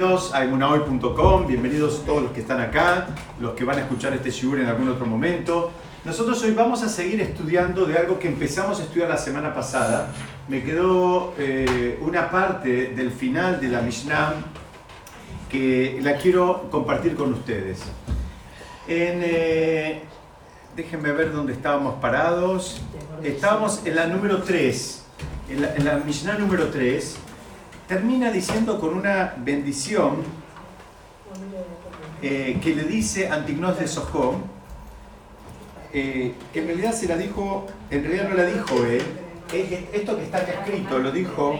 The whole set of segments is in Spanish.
Bienvenidos a emunahoy.com, bienvenidos todos los que están acá, los que van a escuchar este shiur en algún otro momento. Nosotros hoy vamos a seguir estudiando de algo que empezamos a estudiar la semana pasada. Me quedó eh, una parte del final de la Mishnah que la quiero compartir con ustedes. En, eh, déjenme ver dónde estábamos parados. Estábamos en la número 3, en la, en la Mishnah número 3 termina diciendo con una bendición eh, que le dice Antignos de Sojón, eh, que en realidad se la dijo, en realidad no la dijo él, esto que está acá escrito lo dijo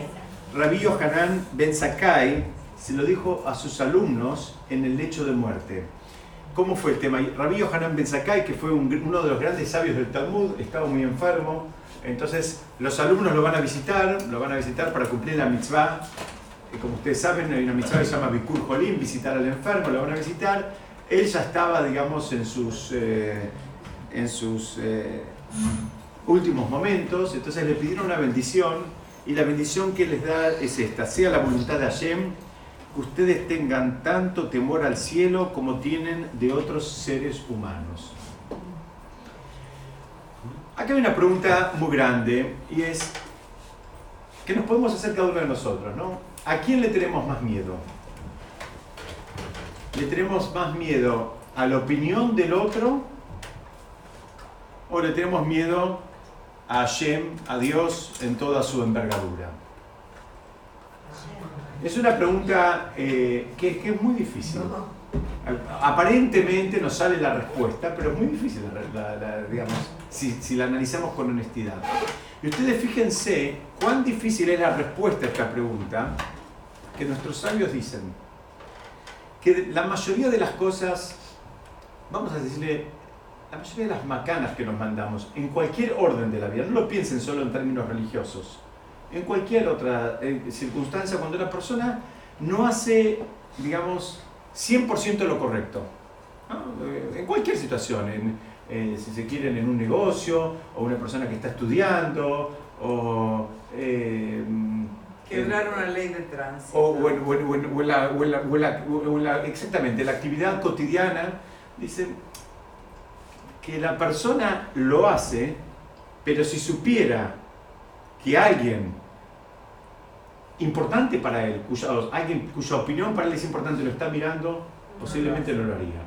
Rabbi Yohanan Ben Sakai, se lo dijo a sus alumnos en el lecho de muerte. ¿Cómo fue el tema? Rabbi Yohanan Ben Sakai, que fue uno de los grandes sabios del Talmud, estaba muy enfermo, entonces los alumnos lo van a visitar, lo van a visitar para cumplir la mitzvah. Y como ustedes saben, hay una mitzvah que se llama Bikur Jolim, visitar al enfermo, lo van a visitar. Él ya estaba, digamos, en sus, eh, en sus eh, últimos momentos, entonces le pidieron una bendición y la bendición que les da es esta, sea la voluntad de Hashem, que ustedes tengan tanto temor al cielo como tienen de otros seres humanos. Acá hay una pregunta muy grande y es, ¿qué nos podemos hacer cada uno de nosotros? ¿no? ¿A quién le tenemos más miedo? ¿Le tenemos más miedo a la opinión del otro o le tenemos miedo a Hashem, a Dios, en toda su envergadura? Es una pregunta eh, que, que es muy difícil. Aparentemente nos sale la respuesta, pero es muy difícil, digamos, si, la analizamos con honestidad. Y ustedes fíjense cuán difícil es la respuesta a esta pregunta que nuestros sabios dicen. Que la mayoría de las cosas, vamos a decirle, la mayoría de las macanas que nos mandamos, en cualquier orden de la vida, no lo piensen solo en términos religiosos, en cualquier otra eh, circunstancia, cuando la persona no hace, digamos, 100% lo correcto. Eh, en cualquier situación, eh, si se quieren en un negocio, o una persona que está estudiando, o... Eh, Quebrar una ley de tránsito. O, exactamente, la actividad cotidiana, dicen que la persona lo hace, pero si supiera que alguien importante para él, cuya, alguien cuya opinión para él es importante lo está mirando, posiblemente no lo haría.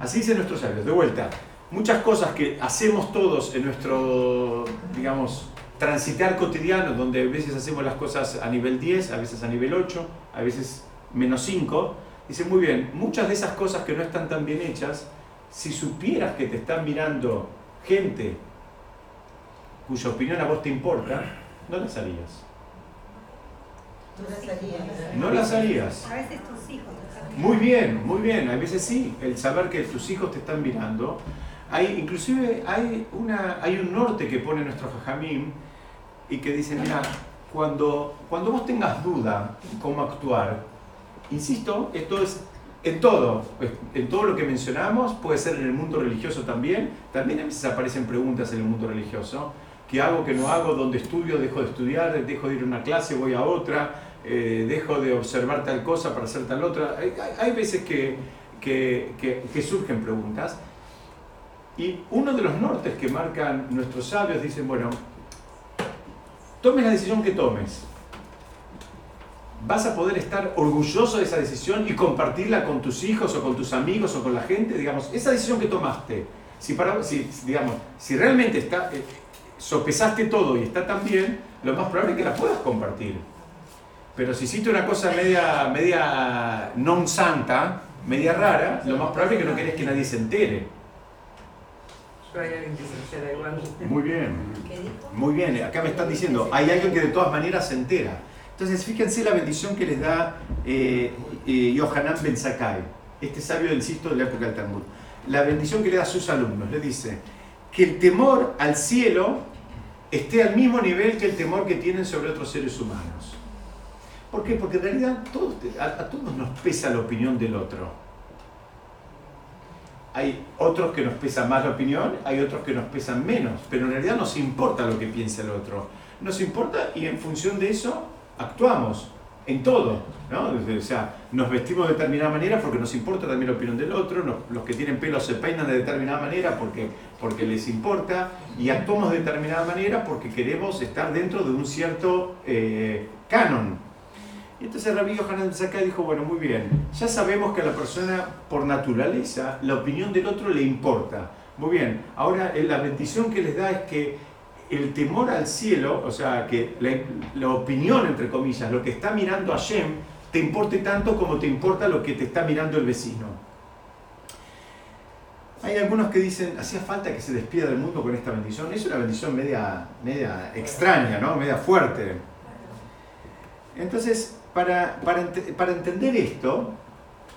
Así dicen nuestros sabios. De vuelta, muchas cosas que hacemos todos en nuestro, digamos, transitar cotidiano, donde a veces hacemos las cosas a nivel 10, a veces a nivel 8, a veces menos 5, dicen muy bien, muchas de esas cosas que no están tan bien hechas, si supieras que te están mirando gente cuya opinión a vos te importa, no las harías. No las harías. A veces tus hijos. Muy bien, muy bien. A veces sí. El saber que tus hijos te están mirando. Hay, inclusive hay, una, hay un norte que pone nuestro jajamín y que dice, mira, cuando, cuando vos tengas duda cómo actuar, insisto, esto es en todo, en todo lo que mencionamos, puede ser en el mundo religioso también, también a veces aparecen preguntas en el mundo religioso, qué hago, qué no hago, dónde estudio, dejo de estudiar, dejo de ir a una clase, voy a otra, eh, dejo de observar tal cosa para hacer tal otra. Hay, veces que, que, surgen preguntas. Y uno de los nortes que marcan nuestros sabios dicen, bueno, tomes la decisión que tomes. ¿Vas a poder estar orgulloso de esa decisión y compartirla con tus hijos o con tus amigos o con la gente? Digamos, esa decisión que tomaste, si, para, si, digamos, si realmente está, eh, sopesaste todo y está tan bien, lo más probable es que la puedas compartir. Pero si hiciste una cosa media, media non santa, media rara, lo más probable es que no querés que nadie se entere. Muy bien. Muy bien. Acá me están diciendo, hay alguien que de todas maneras se entera. Entonces, fíjense la bendición que les da eh, eh, Yohanan Ben Sakai, este sabio, insisto, de la época del Talmud. La bendición que le da a sus alumnos. Le dice que el temor al cielo esté al mismo nivel que el temor que tienen sobre otros seres humanos. ¿Por qué? Porque en realidad a, todos nos pesa la opinión del otro. Hay otros que nos pesa más la opinión, hay otros que nos pesan menos, pero en realidad nos importa lo que piensa el otro. Nos importa y en función de eso actuamos. en todo. ¿No? O sea, nos vestimos de determinada manera porque nos importa también la opinión del otro, los que tienen pelo se peinan de determinada manera porque, porque les importa y actuamos de determinada manera porque queremos estar dentro de un cierto eh, canon. Y entonces Rabbi Yohanan Sakai dijo, bueno, muy bien, ya sabemos que a la persona por naturaleza la opinión del otro le importa. Muy bien, ahora eh, la bendición que les da es que el temor al cielo, o sea, que la, opinión, entre comillas, lo que está mirando Hashem, te importe tanto como te importa lo que te está mirando el vecino. Hay algunos que dicen, hacía falta que se despida del mundo con esta bendición. Es una bendición media, media extraña, ¿no? Media fuerte. Entonces, para, para, entender esto,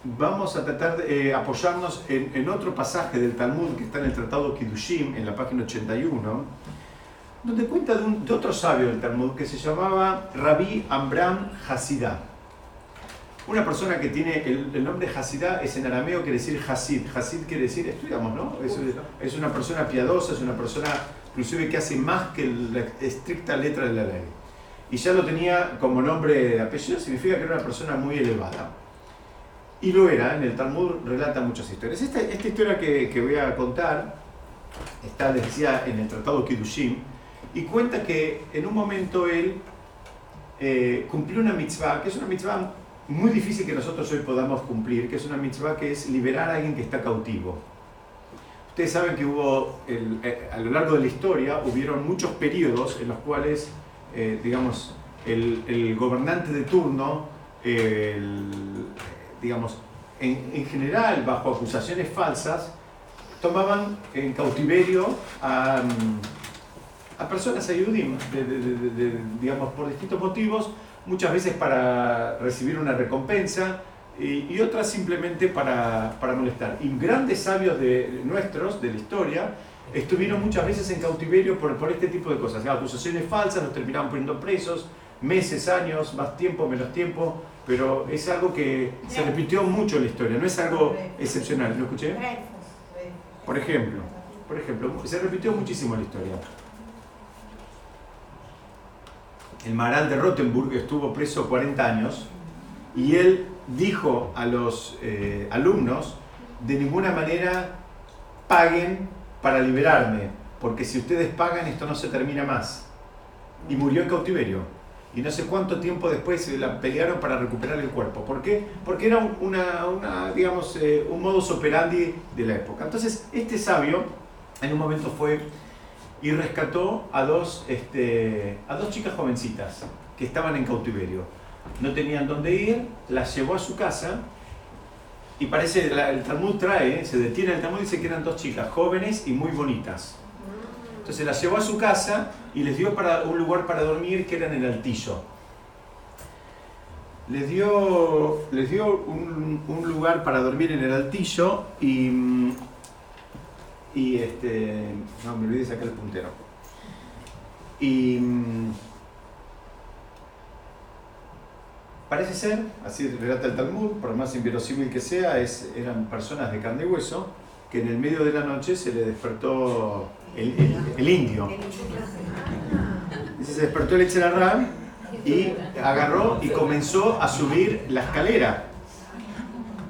vamos a tratar de eh, apoyarnos en, otro pasaje del Talmud que está en el Tratado Kiddushim, en la página 81, donde cuenta de, un, de otro sabio del Talmud que se llamaba Rabbi Amram Hasidah. Una persona que tiene el, nombre Hasidah es en arameo, quiere decir Hasid. Hasid quiere decir, estudiamos, ¿no? Es, es, una persona piadosa, es una persona inclusive que hace más que la estricta letra de la ley. Y ya lo tenía como nombre de apellido, significa que era una persona muy elevada. Y lo era, en el Talmud relata muchas historias. Esta, esta historia que, que, voy a contar está, decía, en el Tratado Kiddushim, y cuenta que en un momento él eh, cumplió una mitzvah, que es una mitzvah muy difícil que nosotros hoy podamos cumplir, que es una mitzvah que es liberar a alguien que está cautivo. Ustedes saben que hubo, eh, a lo largo de la historia, hubieron muchos periodos en los cuales, eh, digamos, el, gobernante de turno, digamos, en, general, bajo acusaciones falsas, tomaban en cautiverio a, a personas a digamos, por distintos motivos, muchas veces para recibir una recompensa y, otras simplemente para, para, molestar. Y grandes sabios de, nuestros, de la historia, estuvieron muchas veces en cautiverio por, por este tipo de cosas. Acusaciones falsas, los terminaban poniendo presos, meses, años, más tiempo, menos tiempo, pero es algo que se repitió mucho en la historia, no es algo excepcional. ¿Lo escuché? Por ejemplo, por ejemplo, se repitió muchísimo en la historia. El Maral de Rottenburg estuvo preso 40 años y él dijo a los eh, alumnos, de ninguna manera paguen para liberarme, porque si ustedes pagan esto no se termina más. Y murió en cautiverio. Y no sé cuánto tiempo después se la pelearon para recuperar el cuerpo. ¿Por qué? Porque era una, digamos, eh, un modus operandi de la época. Entonces, este sabio en un momento fue y rescató a dos, este, a dos chicas jovencitas que estaban en cautiverio. No tenían dónde ir, las llevó a su casa y parece, el Talmud trae, se detiene el Talmud y dice que eran dos chicas jóvenes y muy bonitas. Entonces las llevó a su casa y les dio para, un lugar para dormir que era en el altillo. Les dio, les dio un, un lugar para dormir en el altillo y mm, y este. No, me olvidé de sacar el puntero. Y. Mm, parece ser, así relata el Talmud, por más inverosímil que sea, es, eran personas de carne y hueso, que en el medio de la noche se le despertó el, el, indio. se despertó el Echelarram y agarró y comenzó a subir la escalera.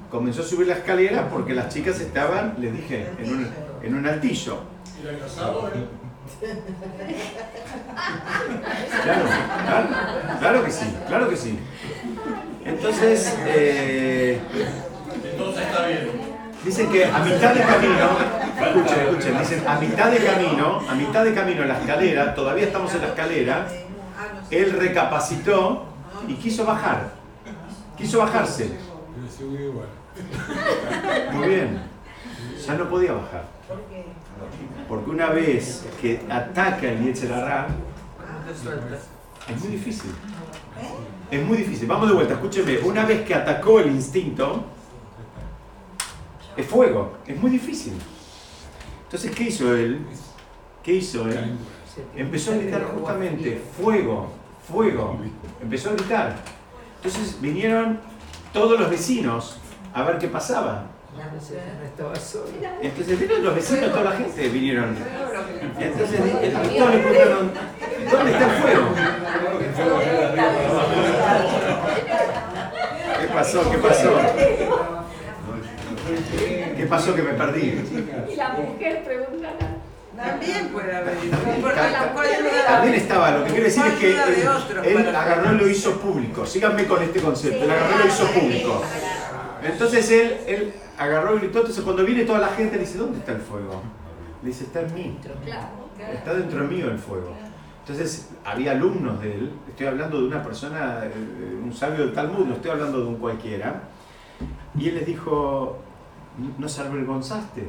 Comenzó a subir la escalera porque las chicas estaban, les dije, en un, en un altillo. ¿Y la casado, Claro, claro, que sí, claro que sí. Entonces, eh, entonces está bien. Dicen que a mitad de camino, escuchen, escuchen, dicen a mitad de camino, a mitad de camino en la escalera, todavía estamos en la escalera, él recapacitó y quiso bajar, quiso bajarse. Muy bien, ya no podía bajar. Porque una vez que ataca el Yetzerará, es muy difícil. Es muy difícil. Vamos de vuelta, escúcheme. Una vez que atacó el instinto, es fuego. Es muy difícil. Entonces, ¿qué hizo él? ¿Qué hizo él? Empezó a gritar justamente, fuego, fuego. Empezó a gritar. Entonces vinieron todos los vecinos a ver qué pasaba. Entonces vinieron los vecinos, toda la gente vinieron. Entonces el pastor le preguntaron, ¿dónde está el fuego? pasó? ¿Qué pasó? ¿Qué pasó que me perdí? Y la mujer pregunta También puede haber. También estaba, lo que quiero decir es que él, él agarró y lo hizo público. Síganme con este concepto, él agarró y lo hizo público. Entonces él, él agarró y gritó, entonces cuando viene toda la gente le dice, ¿dónde está el fuego? Le dice, está en mí. Está dentro mío el fuego. Entonces había alumnos de él, estoy hablando de una persona, eh, un sabio del Talmud, no estoy hablando de un cualquiera, y él les dijo, nos avergonzaste,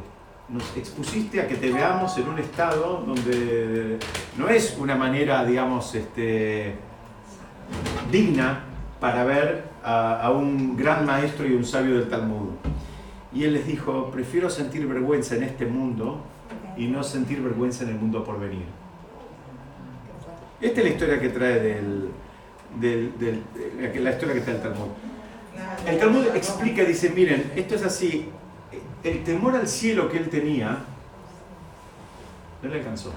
nos expusiste a que te veamos en un estado donde no es una manera, digamos, este, digna para ver a, a un gran maestro y un sabio del Talmud. Y él les dijo, prefiero sentir vergüenza en este mundo y no sentir vergüenza en el mundo por venir. Esta es la historia que trae del, del, del la historia que está el Talmud. El Talmud explica, dice, miren, esto es así, el temor al cielo que él tenía no le alcanzó.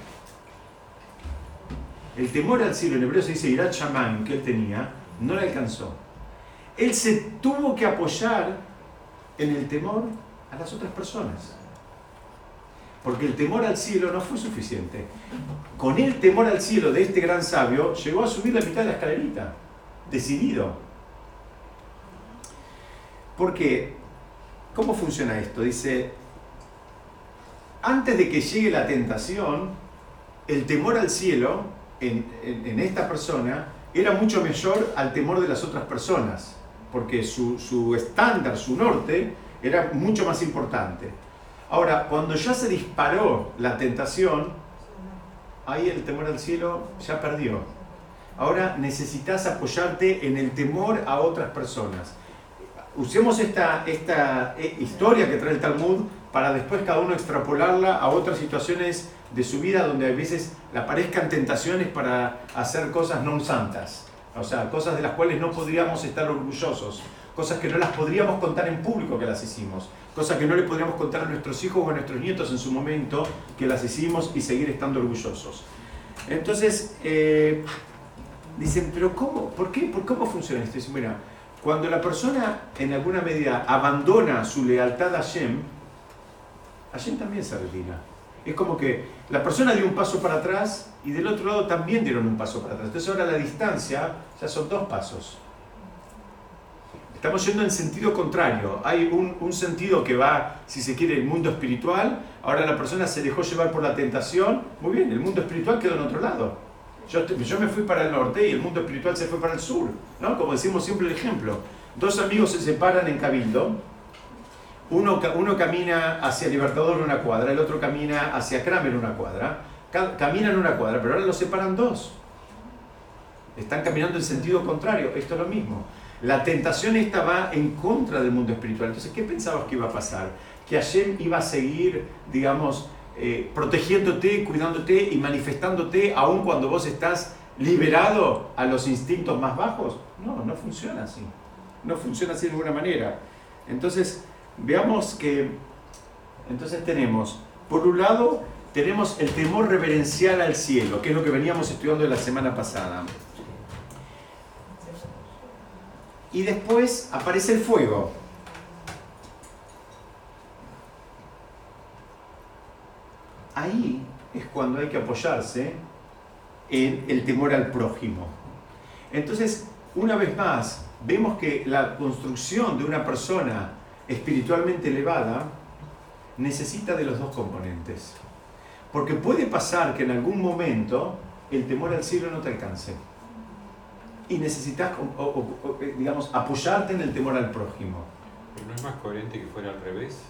El temor al cielo, en hebreo se dice Irat Shaman, que él tenía, no le alcanzó. Él se tuvo que apoyar en el temor a las otras personas. Porque el temor al cielo no fue suficiente. Con el temor al cielo de este gran sabio, llegó a subir la mitad de la escalerita, decidido. Porque, ¿cómo funciona esto? Dice, antes de que llegue la tentación, el temor al cielo en, en, esta persona era mucho mayor al temor de las otras personas, porque su, su estándar, su norte, era mucho más importante. Ahora, cuando ya se disparó la tentación, ahí el temor al cielo ya perdió. Ahora necesitas apoyarte en el temor a otras personas. Usemos esta, esta eh, historia que trae el Talmud para después cada uno extrapolarla a otras situaciones de su vida donde a veces le aparezcan tentaciones para hacer cosas no santas. O sea, cosas de las cuales no podríamos estar orgullosos cosas que no las podríamos contar en público que las hicimos, cosas que no le podríamos contar a nuestros hijos o a nuestros nietos en su momento que las hicimos y seguir estando orgullosos. Entonces, eh, dicen, pero ¿cómo? ¿Por qué? ¿Por cómo funciona esto? Dicen, mira, cuando la persona en alguna medida abandona su lealtad a Hashem, Hashem también se retira. Es como que la persona dio un paso para atrás y del otro lado también dieron un paso para atrás. Entonces ahora la distancia ya son dos pasos. Estamos yendo en sentido contrario. Hay un, sentido que va, si se quiere, el mundo espiritual. Ahora la persona se dejó llevar por la tentación. Muy bien, el mundo espiritual quedó en otro lado. Yo, yo me fui para el norte y el mundo espiritual se fue para el sur. ¿no? Como decimos siempre el ejemplo. Dos amigos se separan en Cabildo. Uno, uno camina hacia Libertador una cuadra, el otro camina hacia Kramer una cuadra. Caminan una cuadra, pero ahora los separan dos. Están caminando en sentido contrario. Esto es lo mismo. La tentación esta va en contra del mundo espiritual. Entonces, ¿qué pensabas que iba a pasar? Que Hashem iba a seguir, digamos, eh, protegiéndote, cuidándote y manifestándote aun cuando vos estás liberado a los instintos más bajos. No, no funciona así. No funciona así de ninguna manera. Entonces, veamos que, entonces tenemos, por un lado, tenemos el temor reverencial al cielo, que es lo que veníamos estudiando la semana pasada. y después aparece el fuego. Ahí es cuando hay que apoyarse en el temor al prójimo. Entonces, una vez más, vemos que la construcción de una persona espiritualmente elevada necesita de los dos componentes. Porque puede pasar que en algún momento el temor al cielo no te alcance y necesitas, eh, digamos, apoyarte en el temor al prójimo. ¿Pero no es más coherente que fuera al revés?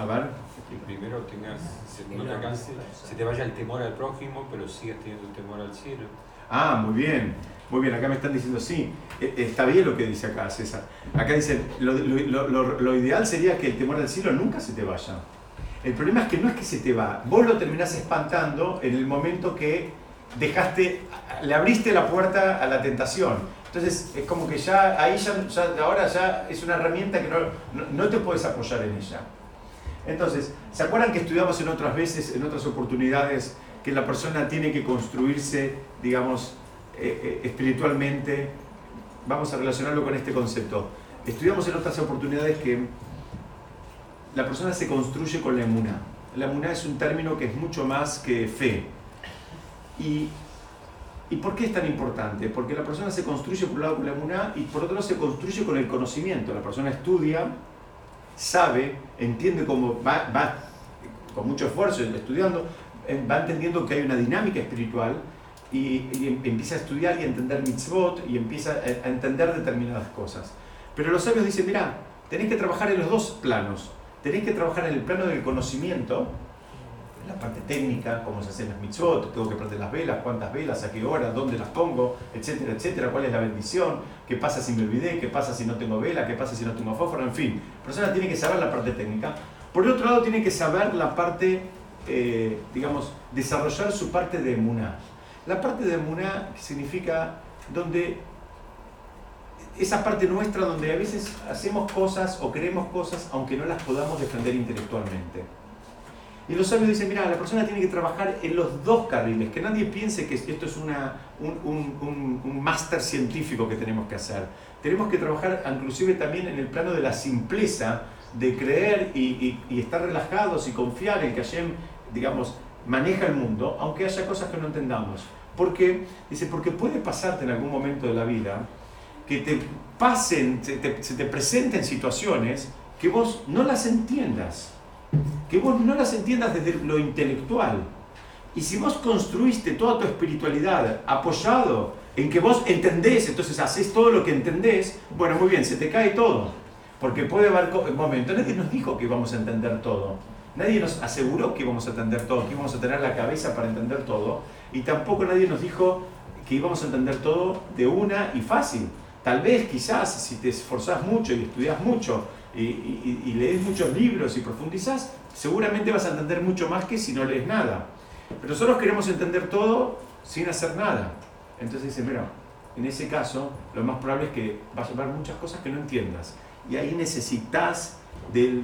A ver. Que primero tengas, se, no te se te vaya el temor al prójimo, pero sigas teniendo el temor al cielo. Ah, muy bien. Muy bien, acá me están diciendo sí. E, está bien lo que dice acá César. Acá dice, lo, lo, lo, lo, ideal sería que el temor al cielo nunca se te vaya. El problema es que no es que se te va, vos lo terminás espantando en el momento que dejaste, le abriste la puerta a la tentación. Entonces es como que ya ahí ya, ahora ya es una herramienta que no, no, te puedes apoyar en ella. Entonces, ¿se acuerdan que estudiamos en otras veces, en otras oportunidades, que la persona tiene que construirse, digamos, eh, eh, espiritualmente? Vamos a relacionarlo con este concepto. estudiamos en otras oportunidades que la persona se construye con la emuná. La emuná es un término que es mucho más que fe. Y, ¿Y por qué es tan importante? Porque la persona se construye por un lado con la emuná y por otro lado se construye con el conocimiento. La persona estudia, sabe, entiende cómo va, con mucho esfuerzo estudiando, eh, va entendiendo que hay una dinámica espiritual y, y empieza a estudiar y a entender mitzvot y empieza a entender determinadas cosas. Pero los sabios dicen, mira, tenéis que trabajar en los dos planos. Tenéis que trabajar en el plano del conocimiento, la parte técnica, cómo se hacen las mitzvot, tengo que prender las velas, cuántas velas, a qué hora, dónde las pongo, etcétera, etcétera, cuál es la bendición, qué pasa si me olvidé, qué pasa si no tengo vela, qué pasa si no tengo fósforo, en fin. La persona tiene que saber la parte técnica. Por otro lado, tiene que saber la parte, eh, digamos, desarrollar su parte de emuná. La parte de emuná significa donde esa parte nuestra donde a veces hacemos cosas o creemos cosas aunque no las podamos defender intelectualmente. Y los sabios dicen, mira, la persona tiene que trabajar en los dos carriles, que nadie piense que esto es una, un, un, máster científico que tenemos que hacer. Tenemos que trabajar inclusive también en el plano de la simpleza, de creer y, y, estar relajados y confiar en que Hashem, digamos, maneja el mundo, aunque haya cosas que no entendamos. Porque, dice, porque puede pasarte en algún momento de la vida que te pasen, se te, presenten situaciones que vos no las entiendas, que vos no las entiendas desde lo intelectual. Y si vos construiste toda tu espiritualidad apoyado en que vos entendés, entonces haces todo lo que entendés, bueno, muy bien, se te cae todo. Porque puede haber momentos, nadie nos dijo que íbamos a entender todo. Nadie nos aseguró que íbamos a entender todo, que íbamos a tener la cabeza para entender todo. Y tampoco nadie nos dijo que íbamos a entender todo de una y fácil. Tal vez quizás si te esforzás mucho y estudias mucho y, lees muchos libros y profundizás, seguramente vas a entender mucho más que si no lees nada. Pero nosotros queremos entender todo sin hacer nada. Entonces dice, mira, en ese caso lo más probable es que vas a ver muchas cosas que no entiendas. Y ahí necesitas de,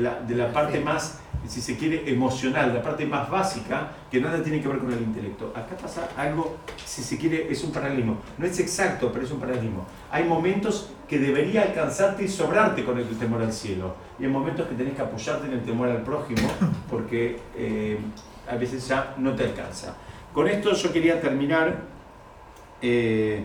la, de la parte más si se quiere, emocional, la parte más básica, que nada tiene que ver con el intelecto. Acá pasa algo, si se quiere, es un paralelismo. No es exacto, pero es un paralelismo. Hay momentos que debería alcanzarte y sobrarte con el temor al cielo. Y hay momentos que tenés que apoyarte en el temor al prójimo, porque eh, a veces ya no te alcanza. Con esto yo quería terminar, eh,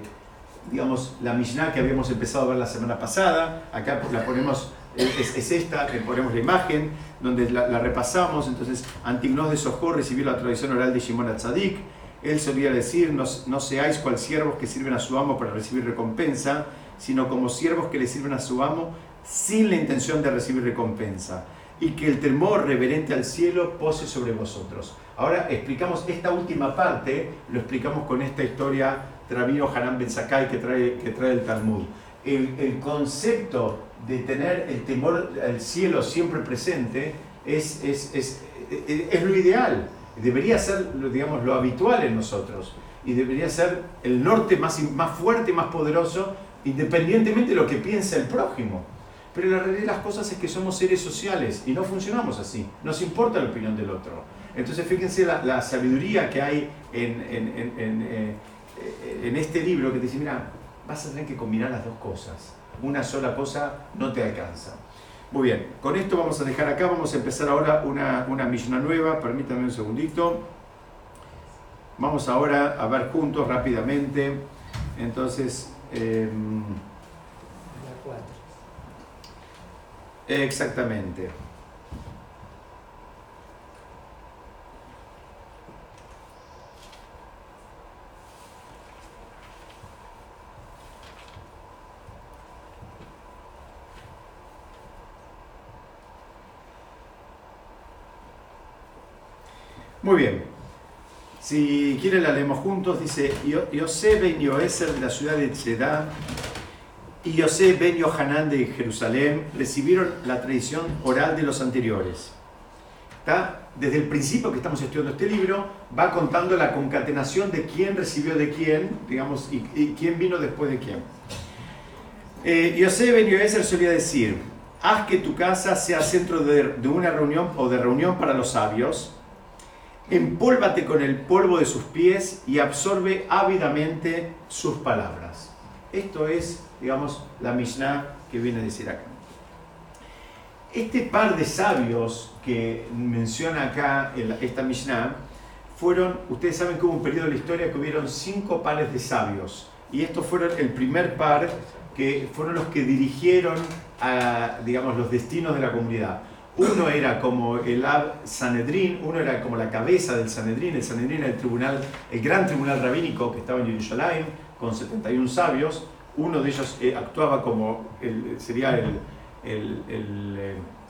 digamos, la Mishnah que habíamos empezado a ver la semana pasada. Acá la ponemos es, esta, le ponemos la imagen, donde la, repasamos. Entonces, Antignos de Sojor recibió la tradición oral de Shimon Atzadik. Él solía decir: no, no seáis cual siervos que sirven a su amo para recibir recompensa, sino como siervos que le sirven a su amo sin la intención de recibir recompensa. Y que el temor reverente al cielo pose sobre vosotros. Ahora explicamos esta última parte, lo explicamos con esta historia Travino Hanan Ben Sakai que trae, que trae el Talmud. El, el concepto de tener el temor al cielo siempre presente es, es, es, es, lo ideal. Debería ser, digamos, lo habitual en nosotros. Y debería ser el norte más, más fuerte, más poderoso, independientemente de lo que piense el prójimo. Pero la realidad de las cosas es que somos seres sociales y no funcionamos así. Nos importa la opinión del otro. Entonces fíjense la, la sabiduría que hay en, en, en, eh, en, este libro que te dice, mira, vas a tener que combinar las dos cosas una sola cosa no te alcanza. Muy bien, con esto vamos a dejar acá, vamos a empezar ahora una, una nueva, permítanme un segundito. Vamos ahora a ver juntos rápidamente. Entonces, em, exactamente. Muy bien. Si quieren la leemos juntos. Dice, Yosé ben Yoeser de la ciudad de Tzedá y Yosé ben Yohanan de Jerusalén recibieron la tradición oral de los anteriores. ¿Está? Desde el principio que estamos estudiando este libro, va contando la concatenación de quién recibió de quién, digamos, y, quién vino después de quién. Eh, Yosé ben solía decir, haz que tu casa sea centro de una reunión o de reunión para los sabios, empólvate con el polvo de sus pies y absorbe ávidamente sus palabras. Esto es, digamos, la Mishnah que viene a decir acá. Este par de sabios que menciona acá esta Mishnah fueron, ustedes saben que hubo un periodo de la historia que hubieron cinco pares de sabios. Y estos fueron el primer par que fueron los que dirigieron a, digamos, los destinos de la comunidad. Uno era como el Ab Sanedrín, uno era como la cabeza del Sanedrín. El Sanedrín era el tribunal, el gran tribunal rabínico que estaba en Jerusalén con 71 sabios. Uno de ellos eh, actuaba como, el, sería el, el, el,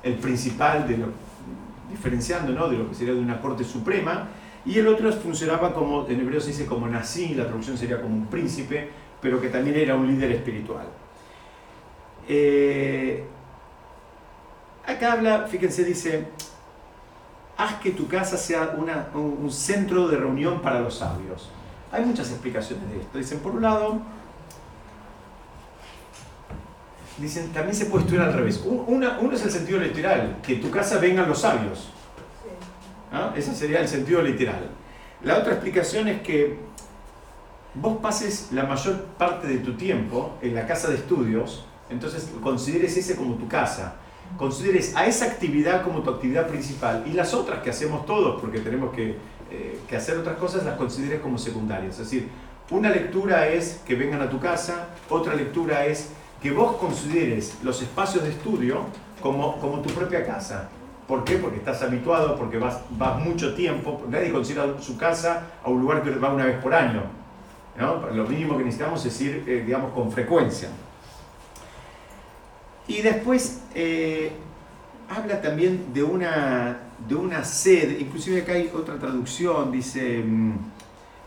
el, principal, de lo, diferenciando ¿no? de lo que sería de una corte suprema. Y el otro funcionaba como, en hebreo se dice como nací, la traducción sería como un príncipe, pero que también era un líder espiritual. Eh, acá habla, fíjense, dice, haz que tu casa sea un centro de reunión para los sabios. Hay muchas explicaciones de esto. Dicen, por un lado, dicen, también se puede estudiar al revés. Una, uno es el sentido literal, que tu casa vengan los sabios. ¿Ah? Ese sería el sentido literal. La otra explicación es que vos pases la mayor parte de tu tiempo en la casa de estudios entonces consideres ese como tu casa, consideres a esa actividad como tu actividad principal y las otras que hacemos todos, porque tenemos que, eh, que hacer otras cosas, las consideres como secundarias. Es decir, una lectura es que vengan a tu casa, otra lectura es que vos consideres los espacios de estudio como, como tu propia casa. ¿Por qué? Porque estás habituado, porque vas, vas mucho tiempo. Nadie considera su casa a un lugar que va una vez por año. ¿no? Lo mínimo que necesitamos es ir, eh, digamos, con frecuencia. Y después eh, habla también de una, de una sed, inclusive acá hay otra traducción, dice, mm,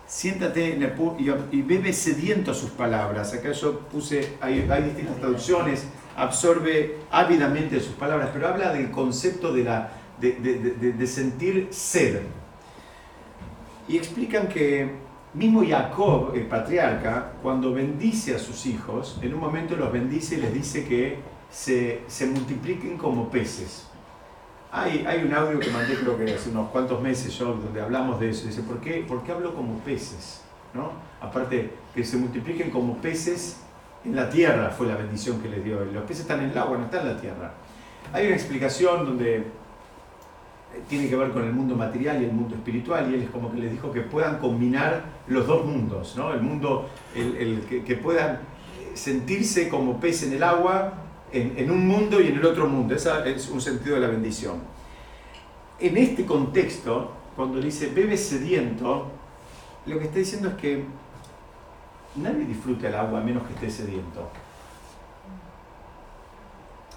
siéntate y, bebe sediento sus palabras. Acá yo puse, hay, distintas traducciones, absorbe ávidamente sus palabras, pero habla del concepto de, la, de, de sentir sed. Y explican que mismo Jacob, el patriarca, cuando bendice a sus hijos, en un momento los bendice y les dice que se, se multipliquen como peces. Hay, hay, un audio que mandé creo que hace unos cuantos meses yo donde hablamos de eso. Dice, ¿por qué, ¿por qué hablo como peces? ¿No? Aparte, que se multipliquen como peces en la tierra fue la bendición que le dio. Los peces están en el agua, no están en la tierra. Hay una explicación donde tiene que ver con el mundo material y el mundo espiritual, y él es como que les dijo que puedan combinar los dos mundos, ¿no? El mundo, el, el que, que, puedan sentirse como pez en el agua en, un mundo y en el otro mundo. Ese es un sentido de la bendición. En este contexto, cuando dice bebe sediento, lo que está diciendo es que nadie disfruta el agua a menos que esté sediento.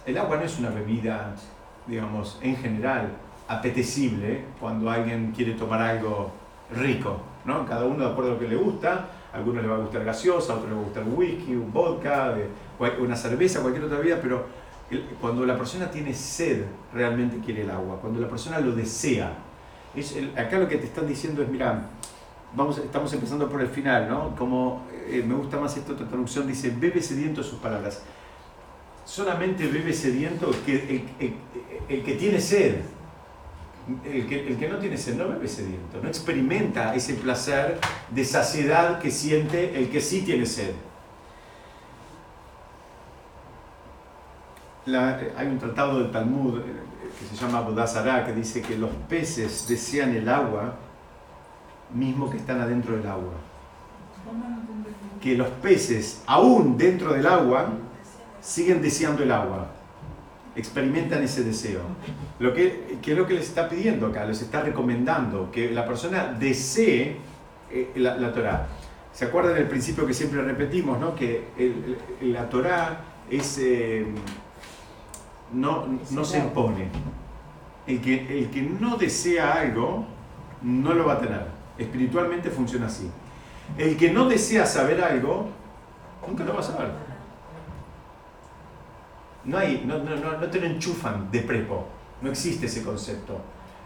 El agua no es una bebida, digamos, en general apetecible cuando alguien quiere tomar algo rico, ¿no? Cada uno de acuerdo a lo que le gusta, a algunos le va a gustar gaseosa, a otros le va a gustar whisky, un vodka, una cerveza, cualquier otra bebida, pero cuando la persona tiene sed, realmente quiere el agua, cuando la persona lo desea. Es acá lo que te están diciendo es, mira, vamos, estamos empezando por el final, ¿no? Como eh, me gusta más esta otra traducción, dice, bebe sediento sus palabras. Solamente bebe sediento el que, el, que tiene sed. El que, el que, no tiene sed no bebe sediento, no experimenta ese placer de saciedad que siente el que sí tiene sed. Hay un tratado del Talmud eh, que se llama Bodazara que dice que los peces desean el agua mismo que están adentro del agua. Que los peces, aún dentro del agua, siguen deseando el agua. Experimentan ese deseo. Lo que, es lo que les está pidiendo acá, les está recomendando que la persona desee eh, la, la Torah. ¿Se acuerdan del principio que siempre repetimos, ¿no? que la Torah es... Eh, no, no se impone. El que, el que no desea algo, no lo va a tener. Espiritualmente funciona así. El que no desea saber algo, nunca lo va a saber. No, hay, no, no, no, te lo enchufan de prepo. No existe ese concepto.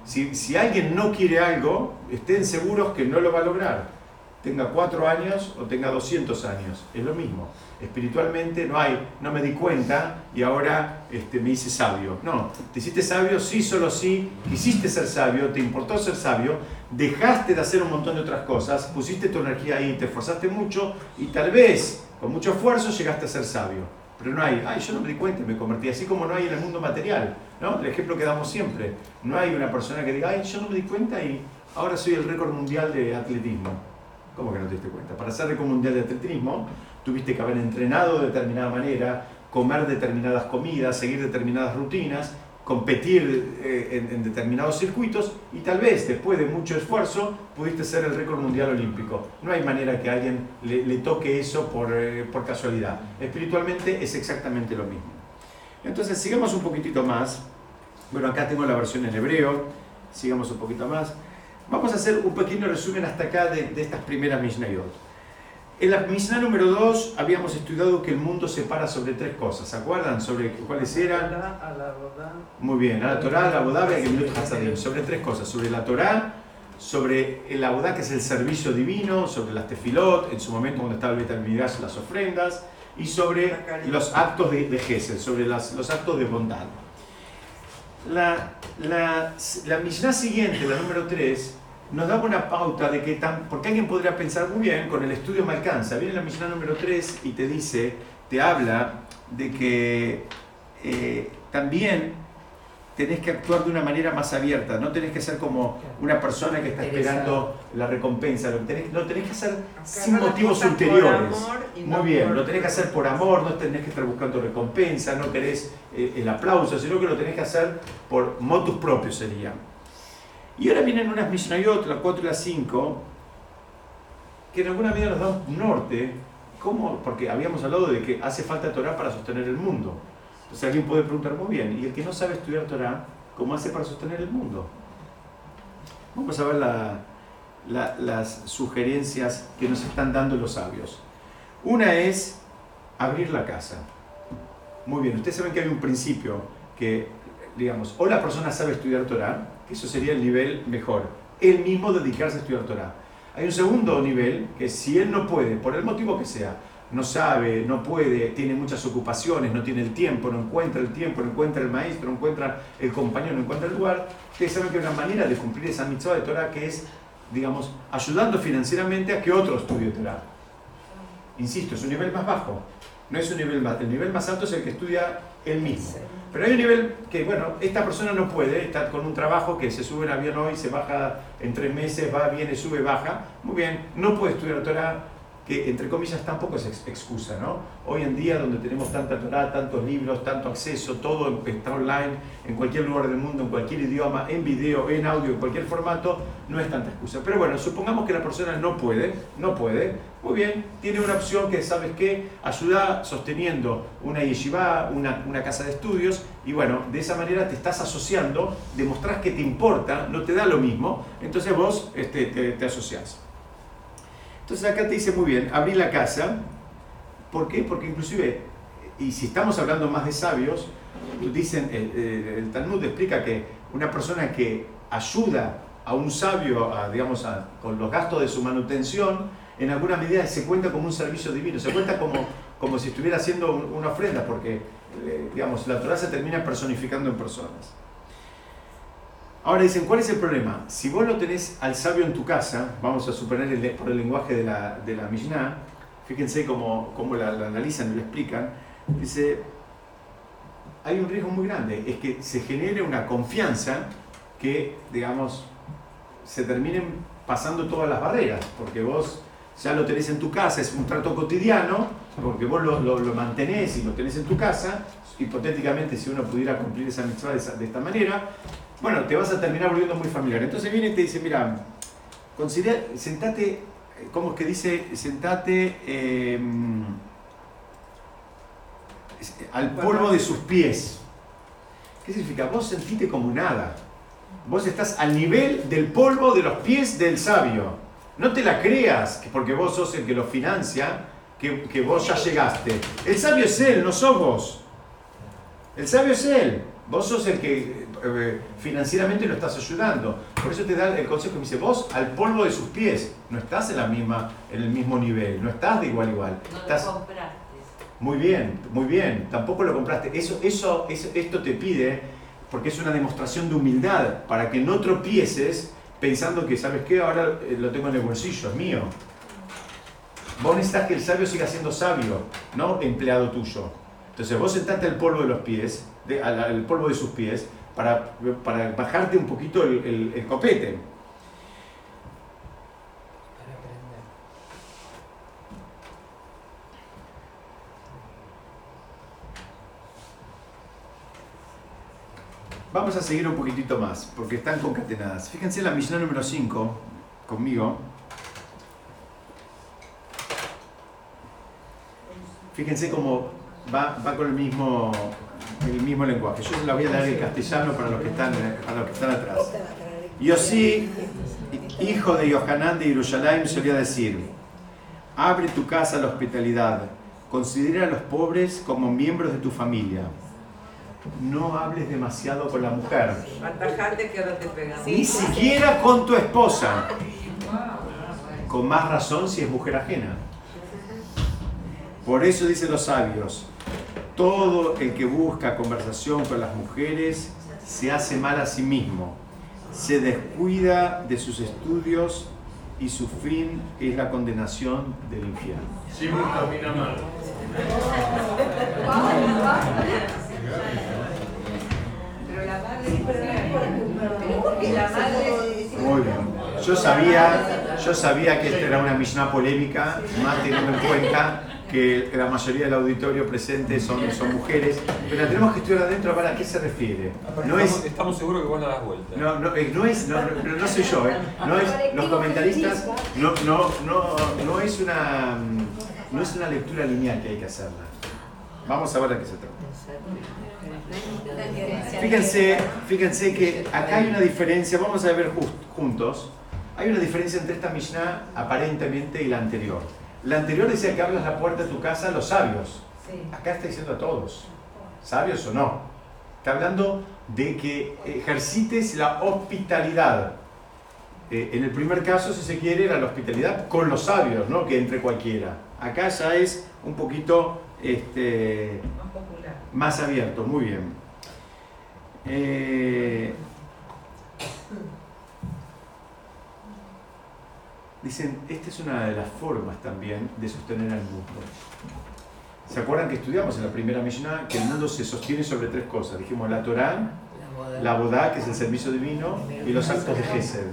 Si, si alguien no quiere algo, estén seguros que no lo va a lograr tenga cuatro años o tenga 200 años, es lo mismo. Espiritualmente no hay, no me di cuenta y ahora este, me hice sabio. No, te hiciste sabio sí, solo sí, quisiste ser sabio, te importó ser sabio, dejaste de hacer un montón de otras cosas, pusiste tu energía ahí, te esforzaste mucho y tal vez con mucho esfuerzo llegaste a ser sabio. Pero no hay, ay, yo no me di cuenta y me convertí, así como no hay en el mundo material, ¿no? El ejemplo que damos siempre. No hay una persona que diga, ay, yo no me di cuenta y ahora soy el récord mundial de atletismo. ¿Cómo que no te diste cuenta? Para ser récord mundial de atletismo, tuviste que haber entrenado de determinada manera, comer determinadas comidas, seguir determinadas rutinas, competir eh, en, determinados circuitos y tal vez después de mucho esfuerzo pudiste ser el récord mundial olímpico. No hay manera que alguien le, toque eso por, eh, por casualidad. Espiritualmente es exactamente lo mismo. Entonces sigamos un poquitito más. Bueno, acá tengo la versión en hebreo. Sigamos un poquito más. Vamos a hacer un pequeño resumen hasta acá de, de estas primeras Mishnayot. En la Mishnah número 2 habíamos estudiado que el mundo se para sobre tres cosas, ¿se acuerdan? Sobre cuáles eran. Muy bien, a la Torah, a la Bodá Sobre tres cosas, sobre la Torah, sobre el Abodá, que es el servicio divino, sobre las tefilot, en su momento cuando estaba el Betalmidash, las ofrendas, y sobre los actos de, de Gesed, sobre las, los actos de bondad. La, la, la Mishnah siguiente, la número 3, nos da una pauta de que, tan, porque alguien podría pensar muy bien, con el estudio me alcanza. Viene la Mishnah número 3 y te dice, te habla de que eh, también tenés que actuar de una manera más abierta, no tenés que ser como una persona que está esperando la recompensa, lo tenés, lo tenés que hacer sin motivos ulteriores. Muy bien, lo tenés que hacer por amor, no tenés que estar buscando recompensa, no querés eh, el aplauso, sino que lo tenés que hacer por motus propios sería. Y ahora vienen unas Mishnayot, la 4 y la 5, que en alguna medida nos dan un norte, ¿cómo? porque habíamos hablado de que hace falta Torah para sostener el mundo. Entonces alguien puede preguntar muy bien, ¿y el que no sabe estudiar Torah, cómo hace para sostener el mundo? Vamos a ver las sugerencias que nos están dando los sabios. Una es abrir la casa. Muy bien, ustedes saben que hay un principio que, digamos, o la persona sabe estudiar Torah, eso sería el nivel mejor. Él mismo dedicarse a estudiar Torah. Hay un segundo nivel que si él no puede, por el motivo que sea, no sabe, no puede, tiene muchas ocupaciones, no tiene el tiempo, no encuentra el tiempo, no encuentra el maestro, no encuentra el compañero, no encuentra el lugar, ustedes saben que hay una manera de cumplir esa mitzvah de Torah que es, digamos, ayudando financieramente a que otro estudie Torah. Insisto, es un nivel más bajo, no es un nivel más, el nivel más alto es el que estudia él mismo. Pero hay un nivel que, bueno, esta persona no puede, estar con un trabajo que se sube en avión hoy, se baja en tres meses, va, viene, sube, baja. Muy bien, no puede estudiar Torah que entre comillas tampoco es excusa, ¿no? Hoy en día donde tenemos tanta Torah, tantos libros, tanto acceso, todo está online, en cualquier lugar del mundo, en cualquier idioma, en video, en audio, en cualquier formato, no es tanta excusa. Pero bueno, supongamos que la persona no puede, no puede, muy bien, tiene una opción que, ¿sabes qué? Ayuda sosteniendo una yeshiva, una, casa de estudios, y bueno, de esa manera te estás asociando, demostrás que te importa, no te da lo mismo, entonces vos este, te, te asociás. Entonces acá te dice muy bien, abrí la casa. ¿Por qué? Porque inclusive, y si estamos hablando más de sabios, dicen, el, Talmud explica que una persona que ayuda a un sabio, digamos, con los gastos de su manutención, en alguna medida se cuenta como un servicio divino, se cuenta como, como si estuviera haciendo una ofrenda, porque, eh, digamos, la Torah se termina personificando en personas. Ahora dicen, ¿cuál es el problema? Si vos lo tenés al sabio en tu casa, vamos a suponer por el lenguaje de la, de la Mishnah, fíjense cómo, cómo la, analizan y lo explican, dice, hay un riesgo muy grande, es que se genere una confianza que, digamos, se terminen pasando todas las barreras, porque vos ya lo tenés en tu casa, es un trato cotidiano, porque vos lo, lo, mantenés y lo tenés en tu casa, hipotéticamente si uno pudiera cumplir esa mitzvah de, de esta manera, bueno, te vas a terminar volviendo muy familiar. Entonces viene y te dice, mira, considera, sentate, ¿cómo es que dice? Sentate em, al polvo de sus pies. ¿Qué significa? Vos sentite como nada. Vos estás al nivel del polvo de los pies del sabio. No te la creas, porque vos sos el que lo financia, que, que vos ya llegaste. El sabio es él, no sos vos. El sabio es él. Vos sos el que eh, financieramente lo estás ayudando. Por eso te da el consejo que me dice, vos al polvo de sus pies, no estás en, la misma, en el mismo nivel, no estás de igual a igual. No estás... lo compraste. Muy bien, muy bien, tampoco lo compraste. Eso, eso, esto te pide, porque es una demostración de humildad, para que no tropieces pensando que, ¿sabes qué? Ahora eh, lo tengo en el bolsillo, es mío. vos necesitas que el sabio siga siendo sabio, no empleado tuyo. Entonces vos sentaste el polvo de los pies, de, el polvo de sus pies, para, para bajarte un poquito el, el copete. Vamos a seguir un poquitito más, porque están concatenadas. Fíjense la misión número 5, conmigo. Fíjense cómo va, va con el mismo, el mismo lenguaje. Yo la voy a dar en castellano para los que están, para los que están atrás. Yossi, hijo de Yohanan de Jerusalén, solía decir, abre tu casa a la hospitalidad, considera a los pobres como miembros de tu familia no hables demasiado con la mujer. que ahora te Ni siquiera con tu esposa. Con más razón si es mujer ajena. Por eso dicen los sabios, todo el que busca conversación con las mujeres se hace mal a sí mismo, se descuida de sus estudios y su fin es la condenación del infierno. Sí, camina mal. Muy bien. Yo sabía, yo sabía que esta era una Mishnah polémica, más teniendo en cuenta que la mayoría del auditorio presente son, son mujeres, pero tenemos que estudiar adentro para qué se refiere. No estamos, es, estamos seguros que vos la das vuelta. No, no, eh, no es, no, no soy yo, ¿eh? no es, los comentaristas, no, no, no, no, es una, no es una lectura lineal que hay que hacerla. Vamos a ver a qué se trata. Fíjense, fíjense que acá hay una diferencia, vamos a ver juntos, hay una diferencia entre esta Mishnah aparentemente y la anterior. La anterior decía que abras la puerta de tu casa a los sabios. Acá está diciendo a todos, sabios o no. Está hablando de que ejercites la hospitalidad. Eh, en el primer caso, si se quiere, era la hospitalidad con los sabios, no que entre cualquiera. Acá ya es un poquito este, más abierto, muy bien. Eh, dicen, esta es una de las formas también de sostener al mundo. ¿Se acuerdan que estudiamos en la primera Mishnah que el mundo se sostiene sobre tres cosas? Dijimos la Torah, la bodá, que es el servicio divino, y los actos de Gesed,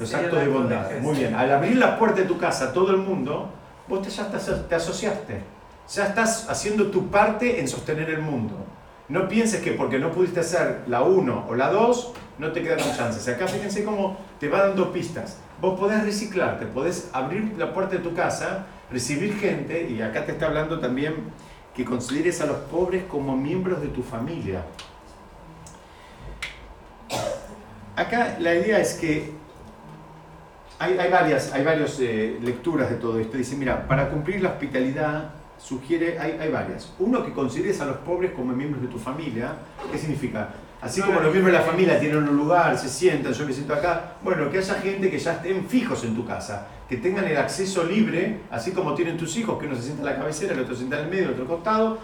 los actos de bondad. Muy bien, al abrir la puerta de tu casa a todo el mundo, vos te, ya te asociaste, ya estás haciendo tu parte en sostener el mundo. No pienses que porque no pudiste hacer la 1 o la 2, no te quedan chances. Acá fíjense cómo te va dando pistas. Vos podés reciclarte, podés abrir la puerta de tu casa, recibir gente, y acá te está hablando también que consideres a los pobres como miembros de tu familia. Acá la idea es que hay, varias, hay eh, lecturas de todo esto. Dice, mira, para cumplir la hospitalidad sugiere, hay, hay varias. Uno, que consideres a los pobres como miembros de tu familia. ¿Qué significa? Así como los miembros de la familia tienen un lugar, se sientan, yo me siento acá, bueno, que haya gente que ya estén fijos en tu casa, que tengan el acceso libre, así como tienen tus hijos, que uno se sienta en la cabecera, el otro se sienta en el medio, el otro costado,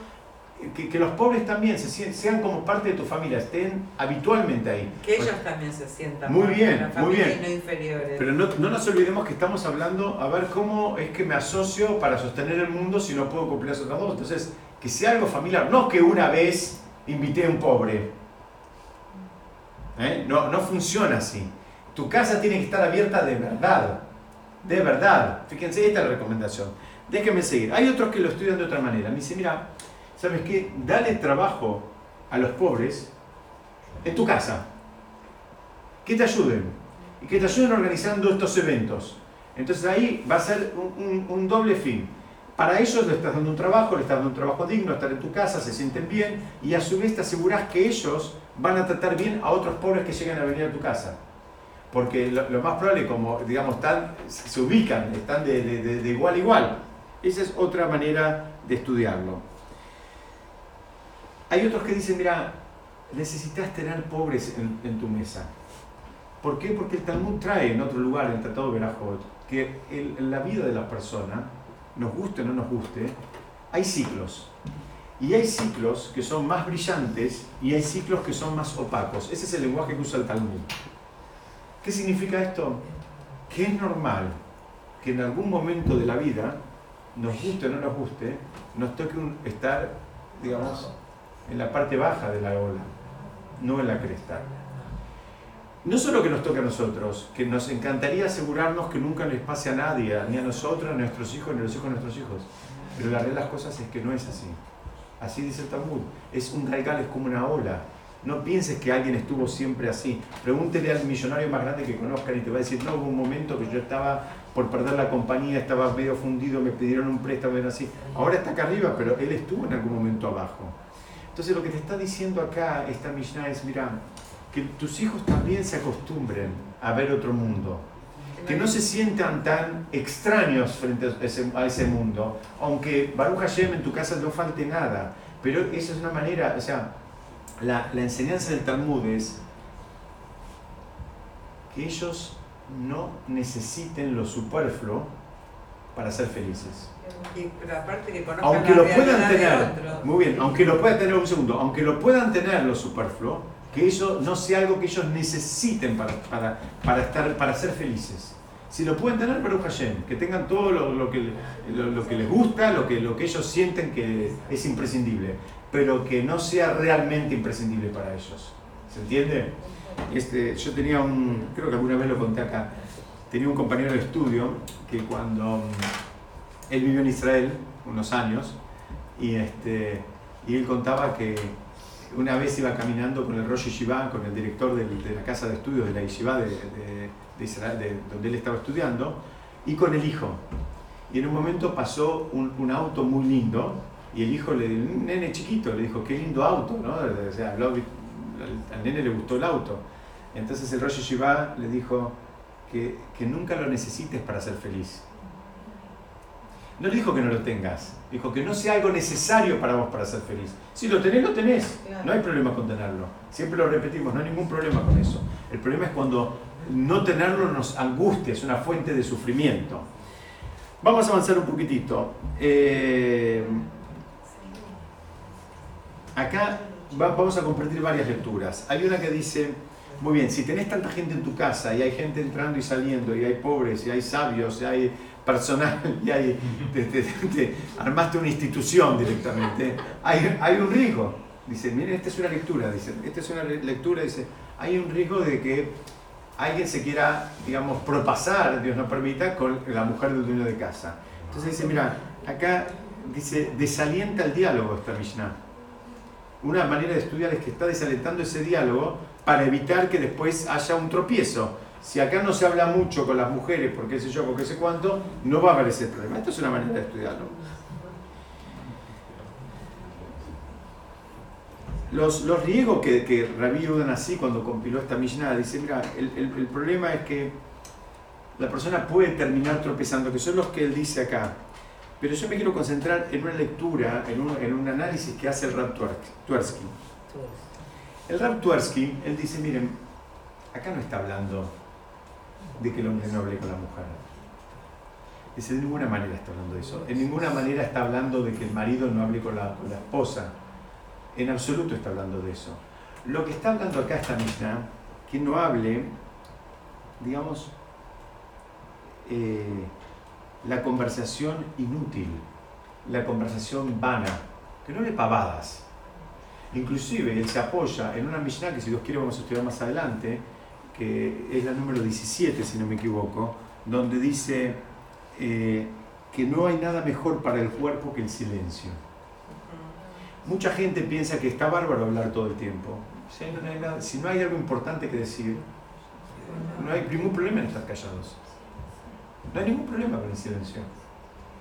que, los pobres también se sean como parte de tu familia, estén habitualmente ahí. Que ellos también se sientan muy bien, muy bien. no inferiores. Pero no, no, nos olvidemos que estamos hablando a ver cómo es que me asocio para sostener el mundo si no puedo cumplir las otras dos. Entonces, que sea algo familiar, no que una vez invité a un pobre. ¿Eh? No, no funciona así. Tu casa tiene que estar abierta de verdad. De verdad. Fíjense, esta es la recomendación. Déjenme seguir. Hay otros que lo estudian de otra manera. Me dice, mira, ¿sabes qué? Dale trabajo a los pobres en tu casa. Que te ayuden. Y que te ayuden organizando estos eventos. Entonces ahí va a ser un, doble fin. Para ellos le estás dando un trabajo, le estás dando un trabajo digno, estar en tu casa, se sienten bien y a su vez te aseguras que ellos van a tratar bien a otros pobres que lleguen a venir a tu casa. Porque lo, más probable, como digamos, se ubican, están de igual a igual. Esa es otra manera de estudiarlo. Hay otros que dicen, mira, necesitas tener pobres en, tu mesa. ¿Por qué? Porque el Talmud trae en otro lugar, en el Tratado de Berajot, que en la vida de la persona, nos guste o no nos guste, hay ciclos. Y hay ciclos que son más brillantes y hay ciclos que son más opacos. Ese es el lenguaje que usa el Talmud. ¿Qué significa esto? Que es normal que en algún momento de la vida nos guste o no nos guste, nos toque estar, digamos, en la parte baja de la ola, no en la cresta. No solo que nos toque a nosotros, que nos encantaría asegurarnos que nunca les pase a nadie, ni a nosotros, ni a nuestros hijos, ni a los hijos de nuestros hijos. Pero la realidad de las cosas es que no es así. Así dice el Talmud. Es un regal, es como una ola. No pienses que alguien estuvo siempre así. Pregúntele al millonario más grande que conozcan y te va a decir, no, hubo un momento que yo estaba por perder la compañía, estaba medio fundido, me pidieron un préstamo, así. Ahora está acá arriba, pero él estuvo en algún momento abajo. Entonces lo que te está diciendo acá esta Mishnah es, mira, que tus hijos también se acostumbren a ver otro mundo. Que no se sientan tan extraños frente a ese, mundo, aunque Baruch Hashem en tu casa no falte nada. Pero esa es una manera, o sea, la, la enseñanza del Talmud es que ellos no necesiten lo superfluo para ser felices. Aunque lo puedan tener, muy bien, aunque lo puedan tener un segundo, aunque lo puedan tener lo superfluo, que eso no sea algo que ellos necesiten para, para, para estar, para ser felices. Si lo pueden tener, pero Hashem, que tengan todo lo, que, lo, que les gusta, lo que, lo que ellos sienten que es imprescindible, pero que no sea realmente imprescindible para ellos. ¿Se entiende? Este, yo tenía un, creo que alguna vez lo conté acá, tenía un compañero de estudio que cuando él vivió en Israel unos años y, este, él contaba que una vez iba caminando con el Rosh Yeshiva, con el director de, la casa de estudios de la Yeshiva de, Israel, de, donde él estaba estudiando, y con el hijo. Y en un momento pasó un, un auto muy lindo, y el hijo, le, un nene chiquito, le dijo, qué lindo auto, ¿no? O sea, al, nene le gustó el auto. Entonces el Rosh Yeshiva le dijo que, que nunca lo necesites para ser feliz. No le dijo que no lo tengas, dijo que no sea algo necesario para vos para ser feliz. Si lo tenés, lo tenés. No hay problema con tenerlo. Siempre lo repetimos, no hay ningún problema con eso. El problema es cuando no tenerlo nos angustia, es una fuente de sufrimiento. Vamos a avanzar un poquitito. Eh, acá vamos a compartir varias lecturas. Hay una que dice, muy bien, si tenés tanta gente en tu casa y hay gente entrando y saliendo, y hay pobres, y hay sabios, y hay personal y hay, armaste una institución directamente, hay, hay un riesgo. Dice, miren, esta es una lectura, dice, esta es una lectura, dice, hay un riesgo de que alguien se quiera, digamos, propasar, Dios no permita, con la mujer del dueño de casa. Entonces dice, mira, acá dice, desalienta el diálogo esta Mishnah. Una manera de estudiar es que está desalentando ese diálogo para evitar que después haya un tropiezo si acá no se habla mucho con las mujeres, porque sé yo, porque sé cuánto, no va a ese problema. Esto es una manera de estudiarlo. Los, los riesgos que, que Rabí así cuando compiló esta Mishnah, dice, mira, el, el, problema es que la persona puede terminar tropezando, que son los que él dice acá. Pero yo me quiero concentrar en una lectura, en un, en un análisis que hace el Rab Tversky. El Rab Tversky, él dice, miren, acá no está hablando de que el hombre no hable con la mujer. Dice, de ninguna manera está hablando de eso. En ninguna manera está hablando de que el marido no hable con la, esposa. En absoluto está hablando de eso. Lo que está hablando acá esta Mishnah, que no hable, digamos, eh, la conversación inútil, la conversación vana, que no le pavadas. Inclusive él se apoya en una Mishnah que si Dios quiere vamos a estudiar más adelante, que es la número 17, si no me equivoco, donde dice eh, que no hay nada mejor para el cuerpo que el silencio. Mucha gente piensa que está bárbaro hablar todo el tiempo. Si, no hay, si no hay algo importante que decir, no hay ningún problema en estar callados. No hay ningún problema con el silencio.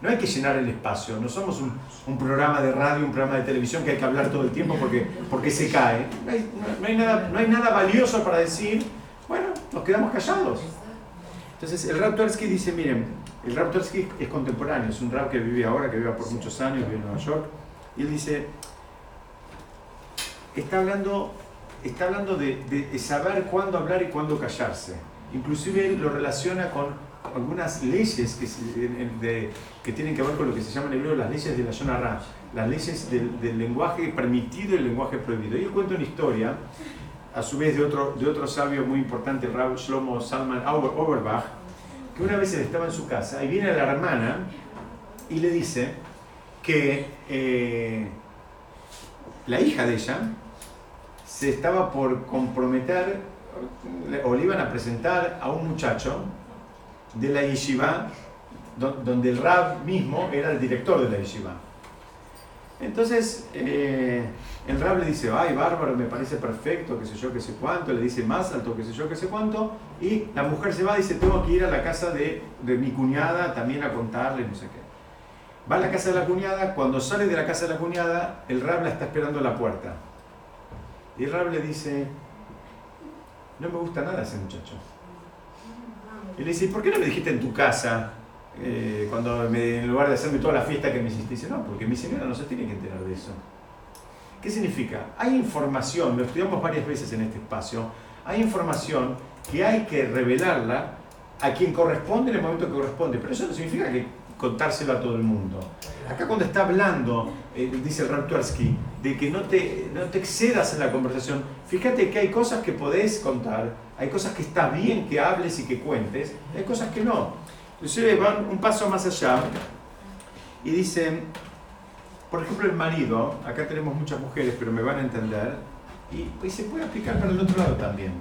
No hay que llenar el espacio, no somos un, un, programa de radio, un programa de televisión que hay que hablar todo el tiempo porque, porque se cae. No hay, no hay nada, no hay nada valioso para decir bueno, nos quedamos callados. Entonces el Rab dice, miren, el Rab es contemporáneo, es un Rab que vive ahora, que vive por muchos años, vive en Nueva York, y él dice, está hablando, está hablando de, saber cuándo hablar y cuándo callarse. Inclusive él lo relaciona con algunas leyes que, que tienen que ver con lo que se llama en hebreo las leyes de la Yonah las leyes del, del, lenguaje permitido y el lenguaje prohibido. Y él cuenta una historia a su vez de otro, de otro sabio muy importante, Raúl Shlomo Salman Auerbach, que una vez él estaba en su casa y viene la hermana y le dice que eh, la hija de ella se estaba por comprometer o le iban a presentar a un muchacho de la yeshiva, donde el rab mismo era el director de la yeshiva. Entonces, eh, el rab le dice, ay, bárbaro, me parece perfecto, qué sé yo, qué sé cuánto, le dice más alto, qué sé yo, qué sé cuánto, y la mujer se va y dice, tengo que ir a la casa de, de mi cuñada también a contarle, no sé qué. Va a la casa de la cuñada, cuando sale de la casa de la cuñada, el rab la está esperando a la puerta. Y el rab le dice, no me gusta nada ese muchacho. Y le dice, ¿por qué no me dijiste en tu casa, eh, cuando en lugar de hacerme toda la fiesta que me hiciste? Dice, no, porque mi señora no se tiene que enterar de eso. ¿Qué significa? Hay información, lo estudiamos varias veces en este espacio, hay información que hay que revelarla a quien corresponde en el momento que corresponde, pero eso no significa que contárselo a todo el mundo. Acá cuando está hablando, eh, dice Raptuarsky, de que no te, no te excedas en la conversación, fíjate que hay cosas que podés contar, hay cosas que está bien que hables y que cuentes, hay cosas que no. Inclusive van un paso más allá y dicen, por ejemplo el marido, acá tenemos muchas mujeres, pero me van a entender, y se puede aplicar para el otro lado también.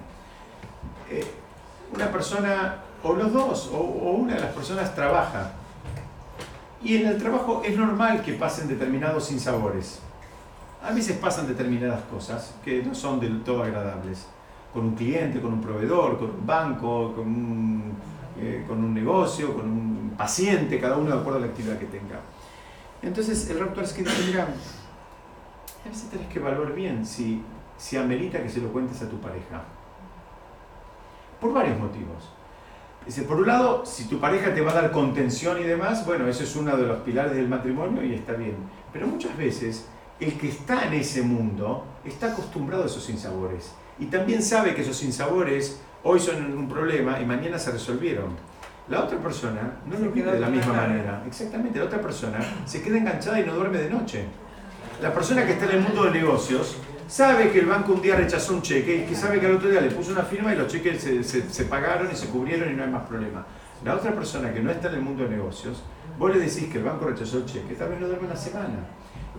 Eh, una persona, o los dos, o, o una de las personas trabaja, y en el trabajo es normal que pasen determinados sinsabores. A veces pasan determinadas cosas que no son del todo agradables. Con un cliente, con un proveedor, con un banco, con un, eh, con un negocio, con un paciente, cada uno de acuerdo a la actividad que tenga. Entonces el raptor es que dice, mira, a veces tenés que evaluar bien si, si amerita que se lo cuentes a tu pareja. Por varios motivos. Dice, por un lado, si tu pareja te va a dar contención y demás, bueno, eso es uno de los pilares del matrimonio y está bien. Pero muchas veces el que está en ese mundo está acostumbrado a esos sinsabores. Y también sabe que esos sinsabores hoy son un problema y mañana se resolvieron. La otra persona no lo vive de la misma manera. Exactamente, la otra persona se queda enganchada y no duerme de noche. La persona que está en el mundo de negocios sabe que el banco un día rechazó un cheque y que sabe que al otro día le puso una firma y los cheques se, se, pagaron y se cubrieron y no hay más problema. La otra persona que no está en el mundo de negocios, vos le decís que el banco rechazó el cheque, tal vez no duerme una semana.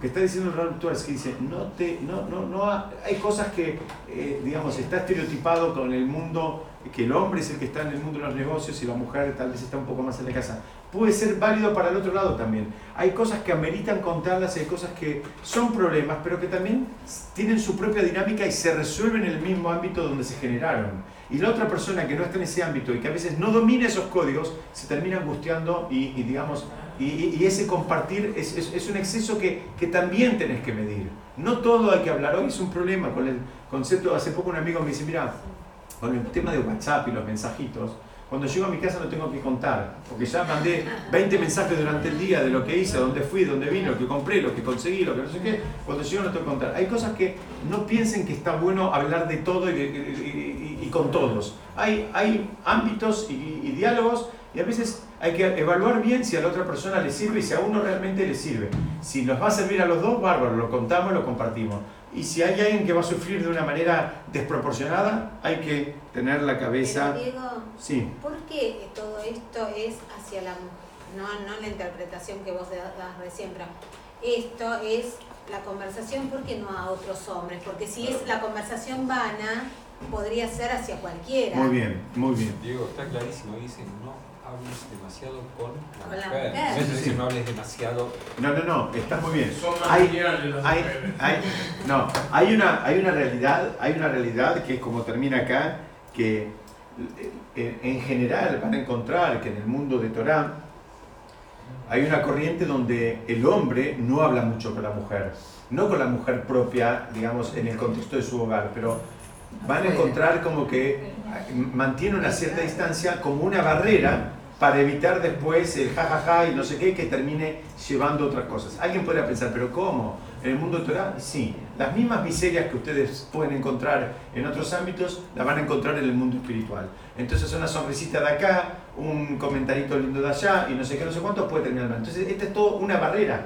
Que está diciendo el Raúl es que dice, no te, no, no, no, hay cosas que, eh, digamos, está estereotipado con el mundo, que el hombre es el que está en el mundo de los negocios y la mujer tal vez está un poco más en la casa puede ser válido para el otro lado también. Hay cosas que ameritan contarlas, hay cosas que son problemas, pero que también tienen su propia dinámica y se resuelven en el mismo ámbito donde se generaron. Y la otra persona que no está en ese ámbito y que a veces no domina esos códigos, se termina angustiando y, digamos, y, ese compartir es, es, un exceso que, que, también tenés que medir. No todo hay que hablar. Hoy es un problema con el concepto, hace poco un amigo me dice, mira, con el tema de WhatsApp y los mensajitos, cuando llego a mi casa no tengo que contar, porque ya mandé 20 mensajes durante el día de lo que hice, dónde fui, dónde vine, lo que compré, lo que conseguí, lo que no sé qué. Cuando llego no tengo que contar. Hay cosas que no piensen que está bueno hablar de todo y, con todos. Hay, hay ámbitos y, diálogos y a veces hay que evaluar bien si a la otra persona le sirve y si a uno realmente le sirve. Si nos va a servir a los dos, bárbaro, lo contamos, lo compartimos. Y si hay alguien que va a sufrir de una manera desproporcionada, hay que tener la cabeza... Pero Diego, sí. ¿por qué todo esto es hacia la mujer? No, no la interpretación que vos das recién, pero esto es la conversación, ¿por qué no a otros hombres? Porque si es la conversación vana, podría ser hacia cualquiera. Muy bien, muy bien. Diego, está clarísimo, dicen, no hables demasiado con la, mujer. No es decir, no hables demasiado. No, no, no, está muy bien. hay, hay, hay, no, hay una, hay una realidad, hay una realidad que es como termina acá, que eh, en general van a encontrar que en el mundo de Torah hay una corriente donde el hombre no habla mucho con la mujer, no con la mujer propia, digamos, en el contexto de su hogar, pero van a encontrar como que mantiene una cierta distancia como una barrera para evitar después el jajaja y no sé qué que termine llevando otras cosas. Alguien podría pensar, pero ¿cómo? ¿En el mundo Torah? Sí. Las mismas miserias que ustedes pueden encontrar en otros ámbitos, las van a encontrar en el mundo espiritual. Entonces una sonrisita de acá, un comentarito lindo de allá y no sé qué, no sé cuánto puede terminar mal. Entonces esta es todo una barrera.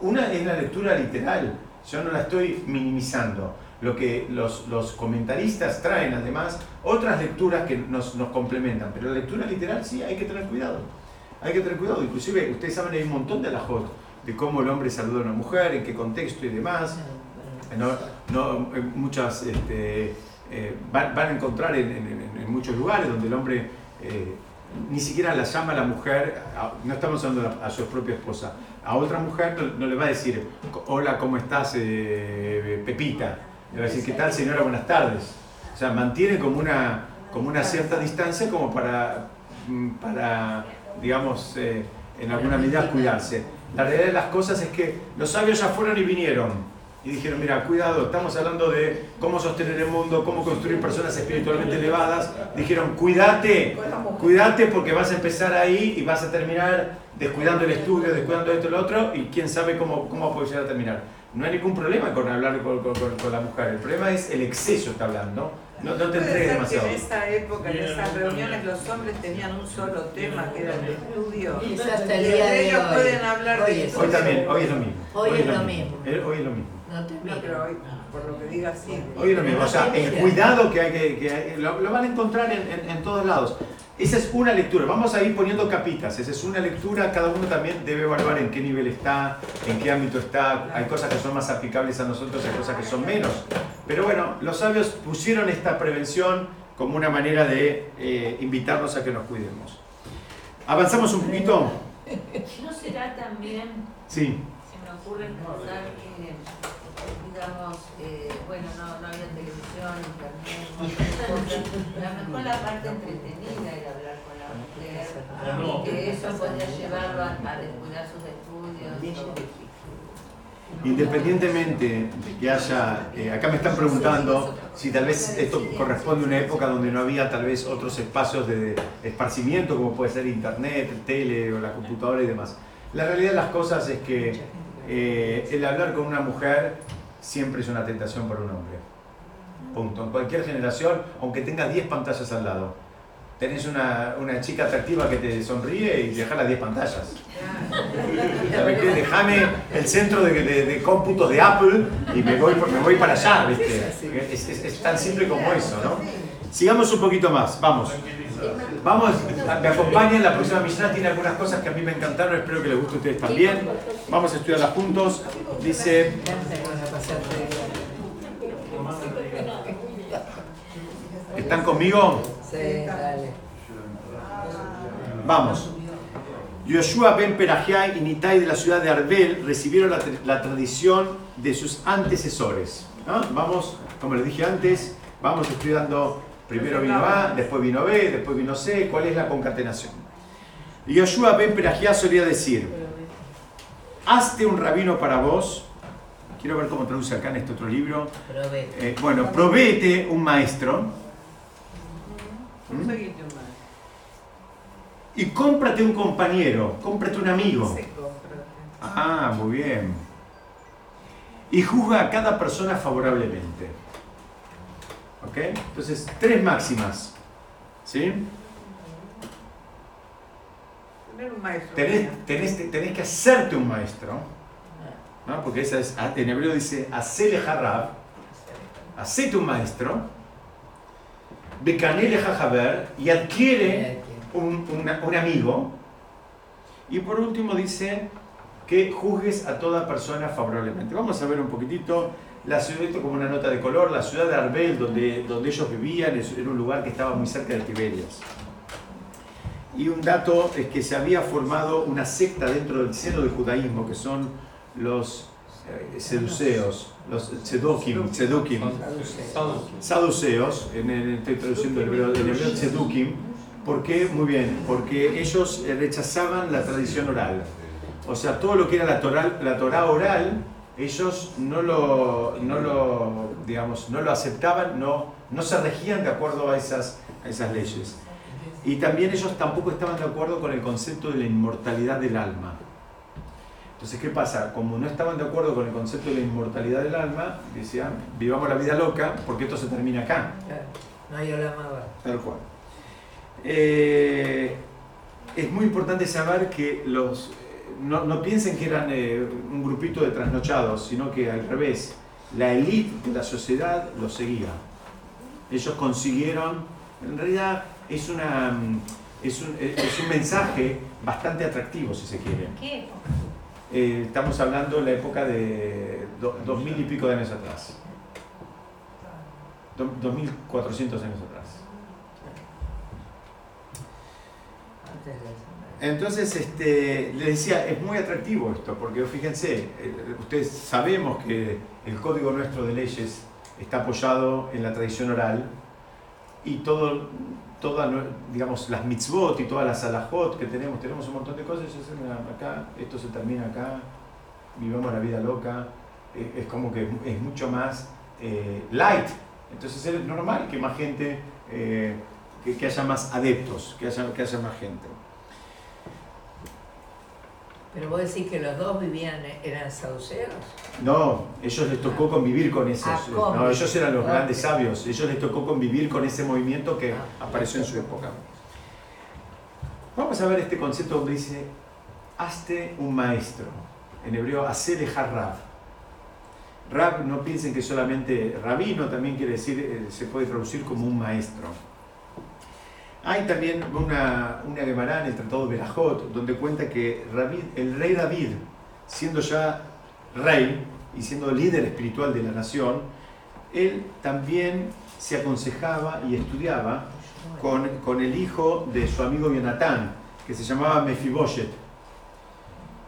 Una es la lectura literal, yo no la estoy minimizando lo que los, los, comentaristas traen además otras lecturas que nos, nos, complementan, pero la lectura literal sí hay que tener cuidado. hay que tener cuidado. Inclusive, ustedes saben, hay un montón de alajot de cómo el hombre saluda a una mujer, en qué contexto y demás. No, no, eh, muchas este, eh, van, van a encontrar en, en- en muchos lugares donde el hombre eh, ni siquiera la llama a la mujer, a- no estamos hablando a, a su propia esposa, a otra mujer no, no le va a decir, hola, ¿cómo estás, eh, Pepita? Le va a decir, ¿qué tal, señora? Buenas tardes. O sea, mantiene como una, como una cierta distancia como para, mm, para digamos, eh, en alguna medida cuidarse. La realidad de las cosas es que los sabios ya fueron y vinieron y dijeron, mira, cuidado, estamos hablando de cómo sostener el mundo, cómo construir personas espiritualmente elevadas. Dijeron, cuídate, cuídate porque vas a empezar ahí y vas a terminar descuidando el estudio, descuidando esto y lo otro, y quién sabe cómo, cómo puede llegar a terminar. No hay ningún problema con hablar con, con- con- con la mujer, el problema es el exceso, está hablando. No, no te entregues demasiado. que en esa época, en esas reuniones, los hombres tenían un solo tema, que era el estudio. Es hasta el Y día de ellos hoy. pueden hablar Hoy de es- Hoy también, hoy es lo mismo. Hoy es lo mismo. Eh, Hoy es lo mismo. No te No, miro. pero hoy, por lo que diga, sí. Hoy es lo mismo. O sea, el cuidado que hay que, que hay- lo, lo van a encontrar en, en- en todos lados. Esa es una lectura. Vamos a ir poniendo capitas. Esa es una lectura. Cada uno también debe evaluar en qué nivel está, en qué ámbito está. Hay cosas que son más aplicables a nosotros, hay cosas que son menos. Pero bueno, los sabios pusieron esta prevención como una manera de eh, invitarnos a que nos cuidemos. ¿Avanzamos un poquito? ¿No será también, Sí. se me ocurre pensar que, digamos, eh, bueno, no, no había televisión, internet. A lo mejor la parte entretenida era hablar con la mujer y que eso podía llevarlo a, a descuidar sus estudios. o- Independientemente de que haya, eh, acá me están preguntando si tal vez esto corresponde a una época donde no había tal vez otros espacios de esparcimiento como puede ser internet, tele o la computadora y demás. La realidad de las cosas es que eh, el hablar con una mujer siempre es una tentación para un hombre. Punto. En cualquier generación, aunque tengas 10 pantallas al lado. Tenés una, una chica atractiva que te sonríe y deja las 10 pantallas. Déjame el centro de, de, de cómputos de Apple y me voy, me voy para allá, ¿viste? Es, es- es tan simple como eso, ¿no? Sigamos un poquito más, vamos. Vamos, me acompañan, la próxima Mishnah tiene algunas cosas que a mí me encantaron, espero que les guste a ustedes también. Vamos a estudiarlas juntos. Dice, ¿están conmigo? Sí, dale. Vamos. Yoshua ben Perajiai y Nitai de la ciudad de Arbel recibieron la, tra- la tradición de sus antecesores. Vamos, como les dije antes, vamos estudiando, primero vino A, después vino B, después vino C, cuál es la concatenación. Yoshua ben Perajiai solía decir, hazte un rabino para vos, quiero ver cómo traduce acá en este otro libro. Eh, bueno, provéete un maestro ¿Mm? Y cómprate un compañero, cómprate un amigo. Ah, muy bien. Y juzga a cada persona favorablemente. ¿Ok? Entonces, tres máximas. ¿Sí? Tener un maestro. Tenés, tenés- tenés que hacerte un maestro. ¿no? Porque esa es, en hebreo dice, hacele harab. Hacete un maestro. Becanele jajaber. Y adquiere un, una- un amigo. Y por último dice que juzgues a toda persona favorablemente. Vamos a ver un poquitito la ciudad, esto como una nota de color, la ciudad de Arbel, donde, donde ellos vivían, era un lugar que estaba muy cerca de Tiberias. Y un dato es que se había formado una secta dentro del seno del judaísmo, que son los seduceos, los sedukim, sedukim, saduceos, en el, estoy traduciendo el hebreo, en hebreo tzedukim, ¿por qué? Muy bien, porque ellos rechazaban la tradición oral. O sea, todo lo que era la Torah, la Torah oral, ellos no lo, no lo, digamos, no lo aceptaban, no, no se regían de acuerdo a esas, a esas leyes. Y también ellos tampoco estaban de acuerdo con el concepto de la inmortalidad del alma. Entonces, ¿qué pasa? Como no estaban de acuerdo con el concepto de la inmortalidad del alma, decían, vivamos la vida loca porque esto se termina acá. Claro. No hay olamaba. Tal cual. Eh, es muy importante saber que los no, no piensen que eran eh, un grupito de trasnochados, sino que al revés, la élite de la sociedad los seguía. Ellos consiguieron, en realidad es una, mm, es un, es un mensaje bastante atractivo, si se quiere. ¿Qué época? Eh, estamos hablando de la época de do- dos mil y pico de años atrás. Do- Dos mil cuatrocientos años atrás. Entonces, este, le decía, es muy atractivo esto, porque fíjense, eh, ustedes sabemos que el código nuestro de leyes está apoyado en la tradición oral y todo, todas, digamos, las mitzvot y todas las alajot que tenemos, tenemos un montón de cosas, sé, mira, acá, esto se termina acá, vivamos la vida loca, eh, es como que es mucho más eh, light, entonces es normal que más gente, eh, que, que haya más adeptos, que haya, que haya más gente. Pero vos decís que los dos vivían, eran sauceros. No, ellos les tocó convivir con esos. Ah, no, ellos eran los grandes sabios. Ellos les tocó convivir con ese movimiento que Ah. apareció en su época. Vamos a ver este concepto donde dice, hazte un maestro. En hebreo, hacele rab. Rab, no piensen que solamente rabino también quiere decir, eh, se puede traducir como un maestro. Hay también una, una Gemara en el Tratado de Berajot, donde cuenta que el rey David, siendo ya rey y siendo líder espiritual de la nación, él también se aconsejaba y estudiaba con, con el hijo de su amigo Jonatán, que se llamaba Mefiboshet.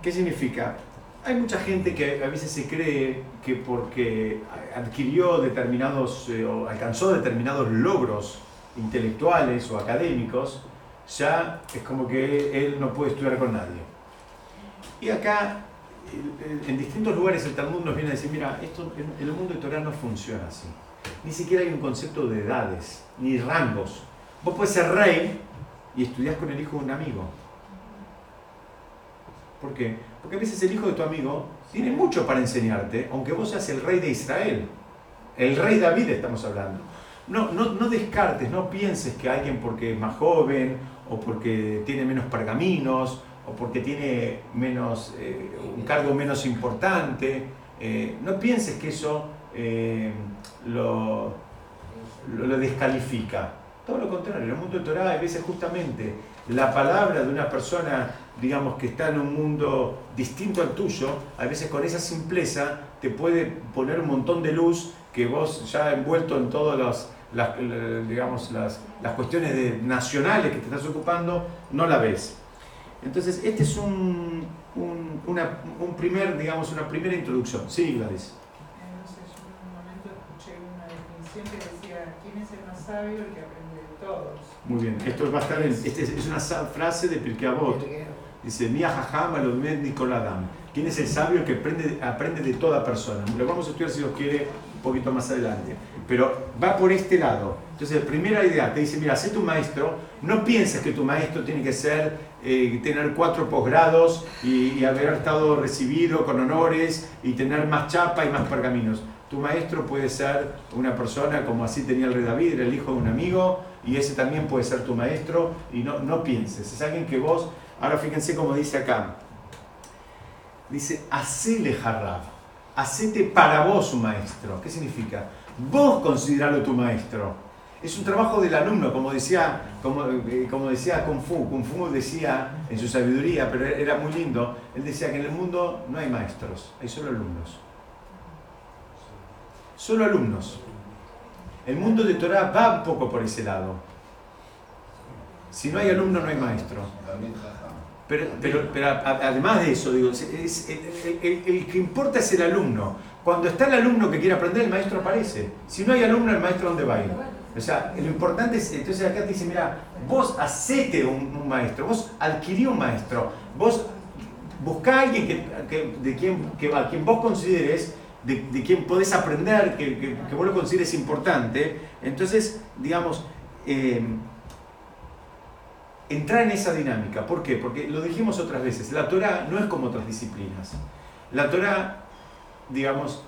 ¿Qué significa? Hay mucha gente que a veces se cree que porque adquirió determinados eh, o alcanzó determinados logros intelectuales o académicos, ya es como que él no puede estudiar con nadie. Y acá, el- en distintos lugares el Talmud nos viene a decir, mira, esto en el mundo de Torah no funciona así. Ni siquiera hay un concepto de edades, ni rangos. Vos puedes ser rey y estudias con el hijo de un amigo. ¿Por qué? Porque a veces el hijo de tu amigo tiene mucho para enseñarte, aunque vos seas el rey de Israel. El rey David estamos hablando. No, no, no descartes, no pienses que alguien porque es más joven o porque tiene menos pergaminos o porque tiene menos, eh, un cargo menos importante, eh, no pienses que eso eh, lo, lo, descalifica. Todo lo contrario, en el mundo de Torah hay veces justamente la palabra de una persona, digamos, que está en un mundo distinto al tuyo, a veces con esa simpleza te puede poner un montón de luz que vos ya envuelto en todas las, las, eh, digamos, las, las cuestiones de- nacionales que te estás ocupando, no la ves. Entonces, este es un, un, una- un primer, digamos, una primera introducción. Sí, Gladys. Eh, No sé, yo en un momento escuché una definición que decía, ¿quién es el más sabio? El que aprende de todos. Muy bien. Esto va a estar en, este es, es una frase de Pirkei Avot. Dice, Mia jajam alomed Nicoladam. ¿Quién es el sabio el que aprende, aprende de toda persona? Lo vamos a estudiar si los quiere un poquito más adelante. Pero va por este lado. Entonces, primera idea, te dice, mira, sé tu maestro, no pienses que tu maestro tiene que ser, eh, tener cuatro posgrados y, haber estado recibido con honores y tener más chapa y más pergaminos. Tu maestro puede ser una persona como así tenía el rey David, era el hijo de un amigo, y ese también puede ser tu maestro, y no, no pienses, es alguien que vos, ahora fíjense como dice acá, dice, hacele jarrab, hacete para vos un maestro. ¿Qué significa? Vos consideralo tu maestro. Es un trabajo del alumno, como decía, como, eh, como decía Kung Fu. Kung Fu decía en su sabiduría, pero era muy lindo, él decía que en el mundo no hay maestros, hay solo alumnos. Solo alumnos. El mundo de Torah va un poco por ese lado. Si no hay alumno, no hay maestro. Pero, pero, pero además de eso, digo, es- el que importa es el alumno. Cuando está el alumno que quiere aprender, el maestro aparece. Si no hay alumno, el maestro ¿dónde va a ir? O sea, lo importante es, entonces acá te dice, mira, vos hacete un, un maestro, vos adquirí un maestro, vos buscá a alguien que, que- de quien, que, a quien vos consideres, de, de quien podés aprender, que, que- que vos lo consideres importante. Entonces, digamos, eh, entrar en esa dinámica. ¿Por qué? Porque lo dijimos otras veces, la Torah no es como otras disciplinas. La Torah, digamos,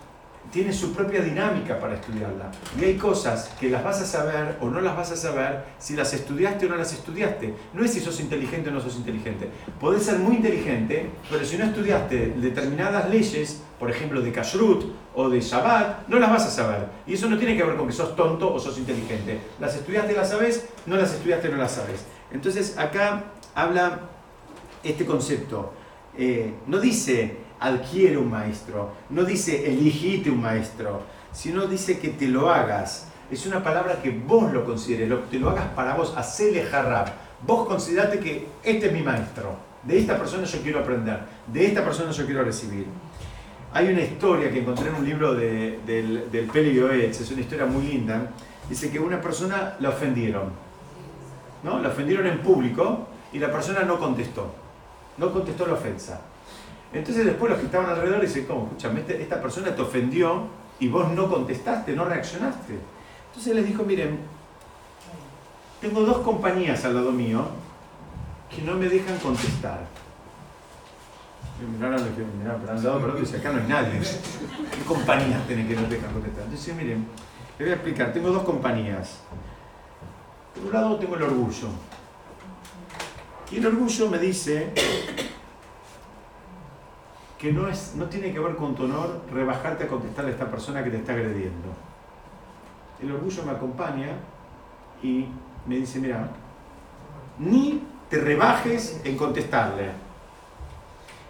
tiene su propia dinámica para estudiarla. Y hay cosas que las vas a saber o no las vas a saber si las estudiaste o no las estudiaste. No es si sos inteligente o no sos inteligente. Podés ser muy inteligente, pero si no estudiaste determinadas leyes, por ejemplo de Kashrut o de Shabbat, no las vas a saber. Y eso no tiene que ver con que sos tonto o sos inteligente. Las estudiaste, las sabes, no las estudiaste, no las sabes. Entonces acá habla este concepto. Eh, no dice adquiere un maestro, no dice eligite un maestro, sino dice que te lo hagas. Es una palabra que vos lo consideres, te lo hagas para vos, hacele jarrab. Vos considerate que este es mi maestro, de esta persona yo quiero aprender, de esta persona yo quiero recibir. Hay una historia que encontré en un libro del, del Peli es una historia muy linda. Dice que una persona la ofendieron, ¿no? La ofendieron en público y la persona no contestó, no contestó la ofensa. Entonces después los que estaban alrededor dicen, ¿cómo? Escúchame, este, esta persona te ofendió y vos no contestaste, no reaccionaste. Entonces les dijo, miren, tengo dos compañías al lado mío que no me dejan contestar. Y miraron y mirá, pero al lado pero dice, acá no hay nadie. ¿Qué compañías tienen que no dejan contestar? Entonces, miren, les voy a explicar, tengo dos compañías. Por un lado tengo el orgullo. Y el orgullo me dice que no, es, no tiene que ver con tu honor rebajarte a contestarle a esta persona que te está agrediendo. El orgullo me acompaña y me dice, mira, ni te rebajes en contestarle.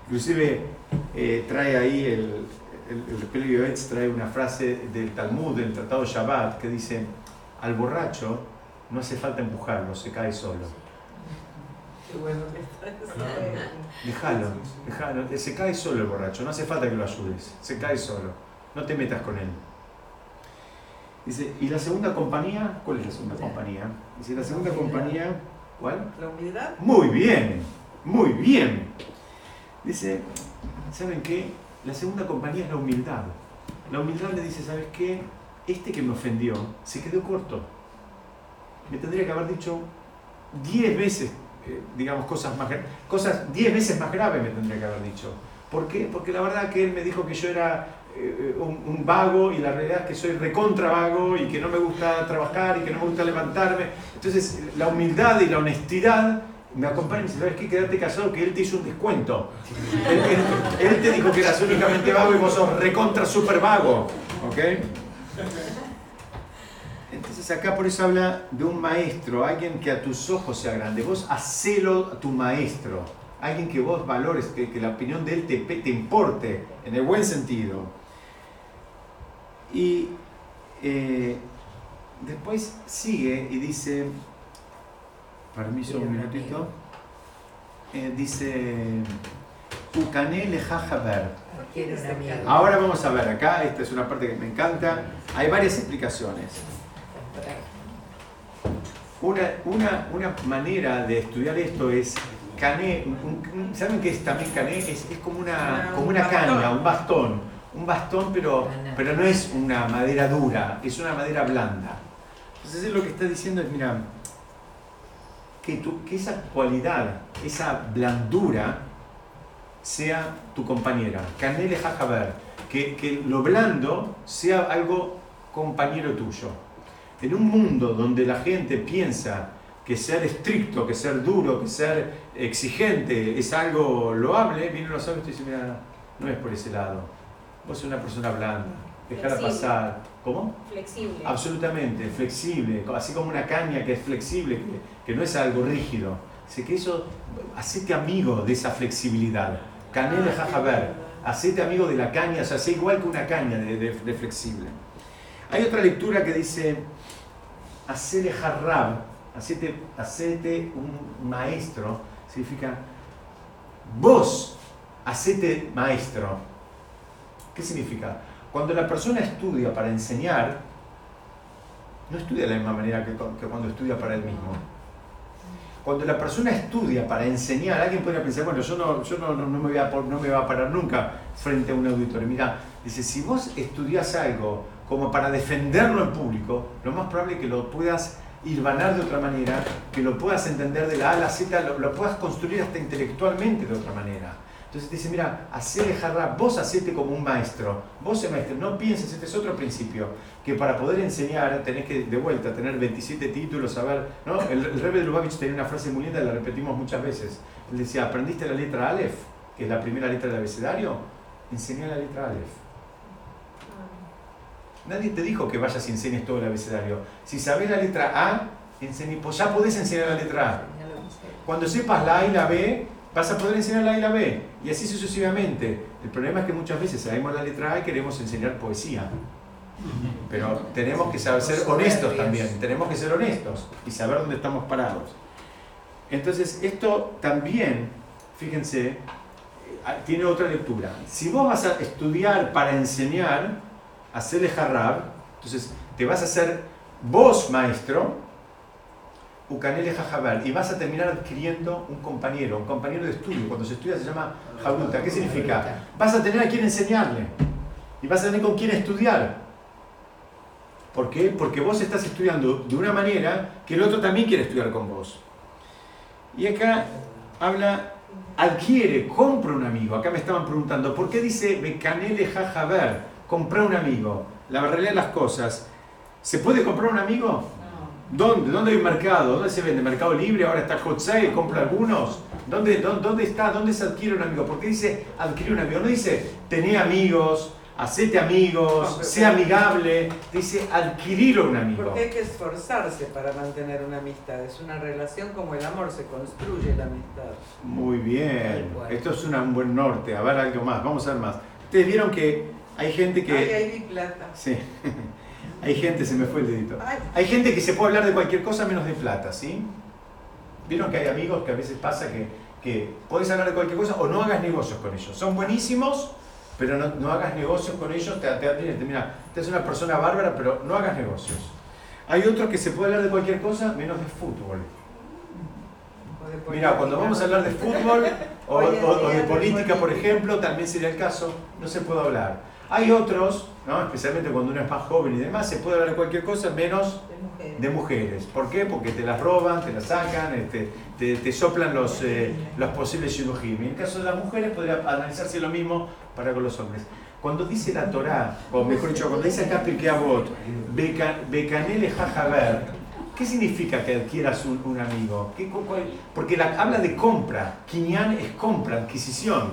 Inclusive eh, trae ahí el, el, el trae una frase del Talmud, del Tratado Shabbat, que dice, al borracho no hace falta empujarlo, se cae solo. Déjalo, déjalo. Se cae solo el borracho, no hace falta que lo ayudes. Se cae solo. No te metas con él. Dice, ¿y la segunda compañía? ¿Cuál es la segunda compañía? Dice, la segunda compañía, ¿cuál? La humildad. Muy bien, muy bien. Dice, ¿saben qué? La segunda compañía es la humildad. La humildad le dice, ¿sabes qué? Este que me ofendió se quedó corto. Me tendría que haber dicho diez veces eh, digamos, cosas más cosas 10 veces más graves me tendría que haber dicho. ¿Por qué? Porque la verdad que él me dijo que yo era eh, un, vago y la realidad es que soy recontra vago y que no me gusta trabajar y que no me gusta levantarme. Entonces la humildad y la honestidad me acompañan y me dicen, ¿sabes qué? Quédate casado que él te hizo un descuento. él, te dijo que eras únicamente vago y vos sos recontra super vago. ¿Ok? Entonces acá por eso habla de un maestro, alguien que a tus ojos sea grande. Vos hacelo a tu maestro, alguien que vos valores, que, la opinión de él te, te, importe, en el buen sentido. Y eh, después sigue y dice, permiso un minutito, eh, dice, Ahora vamos a ver acá, esta es una parte que me encanta, hay varias explicaciones. Una, una, una manera de estudiar esto es cané, ¿saben qué es también cané? Es, como una, como una caña, un bastón, un bastón pero, pero no es una madera dura, es una madera blanda. Entonces lo que está diciendo es, mira, que, tu, que esa cualidad, esa blandura sea tu compañera. Canele jajaber, que, que lo blando sea algo compañero tuyo. En un mundo donde la gente piensa que ser estricto, que ser duro, que ser exigente es algo loable, vienen los sabios y dicen, mira, no es por ese lado. Vos sos una persona blanda, dejarla pasar. ¿Cómo? Flexible. Absolutamente, flexible, así como una caña que es flexible, que, no es algo rígido. Así que eso, hacete amigo de esa flexibilidad. Cané de jajaber, hacete amigo de la caña, o sea, sé igual que una caña de flexible. Hay otra lectura que dice, hacete jarrab, hacete, un maestro, significa vos, hacete maestro. ¿Qué significa? Cuando la persona estudia para enseñar, no estudia de la misma manera que, cuando estudia para él mismo. Cuando la persona estudia para enseñar, alguien podría pensar, bueno, yo no, yo no, me, voy a, no me a parar nunca frente a un auditorio. Mira, dice, si vos estudias algo como para defenderlo en público, lo más probable es que lo puedas hilvanar de otra manera, que lo puedas entender de la A a la Z, lo, puedas construir hasta intelectualmente de otra manera. Entonces te dice, mira, hacele jarra, vos hacete como un maestro, vos el maestro, no pienses, este es otro principio, que para poder enseñar tenés que, de vuelta, tener 27 títulos, saber, ¿no? El, el Rebbe de Lubavitch tenía una frase muy linda, la repetimos muchas veces, él decía, ¿aprendiste la letra Aleph, que es la primera letra del abecedario? Enseñá la letra Aleph. Nadie te dijo que vayas y enseñes todo el abecedario. Si sabes la letra A, pues ya podés enseñar la letra A. Cuando sepas la A y la B, vas a poder enseñar la A y la B. Y así sucesivamente. El problema es que muchas veces sabemos la letra A y queremos enseñar poesía. Pero tenemos que saber ser honestos también. Tenemos que ser honestos y saber dónde estamos parados. Entonces, esto también, fíjense, eh, tiene otra lectura. Si vos vas a estudiar para enseñar, jarrab, entonces te vas a hacer vos maestro, ukanele jajabar, y vas a terminar adquiriendo un compañero, un compañero de estudio. Cuando se estudia se llama jabruta. ¿Qué significa? Vas a tener a quien enseñarle y vas a tener con quién estudiar. ¿Por qué? Porque vos estás estudiando de una manera que el otro también quiere estudiar con vos. Y acá habla, adquiere, compra un amigo. Acá me estaban preguntando, ¿por qué dice Becanele jajaber? Comprar un amigo. La realidad de las cosas. ¿Se puede comprar un amigo? ¿Dónde? ¿Dónde hay un mercado? ¿Dónde se vende? ¿Mercado Libre? ¿Ahora está Hot Sale? ¿Compra algunos? ¿Dónde, dónde, dónde está? ¿Dónde se adquiere un amigo? ¿Por qué dice adquirir un amigo? No dice tener amigos, hacete amigos, sea amigable. Dice adquirir un amigo. Porque hay que esforzarse para mantener una amistad. Es una relación como el amor, se construye la amistad. Muy bien. Esto es una- un buen norte. A ver algo más. Vamos a ver más. Ustedes vieron que hay gente que... Ay, ahí vi plata. Sí. Hay gente, se me fue el dedito. Ay, Hay gente que se puede hablar de cualquier cosa menos de plata, ¿sí? Vieron que hay amigos que a veces pasa que, que podés hablar de cualquier cosa o no hagas negocios con ellos. Son buenísimos, pero no, no hagas negocios con ellos. Te, te, te- mira, te es una persona bárbara, pero no hagas negocios. Hay otros que se puede hablar de cualquier cosa menos de fútbol. Mira, cuando vamos a hablar de fútbol o, o- o de política, por ejemplo, también sería el caso, no se puede hablar. Hay otros, ¿no? especialmente cuando uno es más joven y demás, se puede hablar de cualquier cosa menos De mujeres. ¿Por qué? Porque te las roban, te las sacan, este, te, te soplan los, eh, los posibles shidujim. En el caso de las mujeres podría analizarse lo mismo para con los hombres. Cuando dice la Torá, o mejor dicho, cuando dice acá "Beca- Becanele jajaber, ¿qué significa que adquieras un, un amigo? ¿Qué, cu- cuál- porque la, habla de compra, Kinyan es compra, adquisición.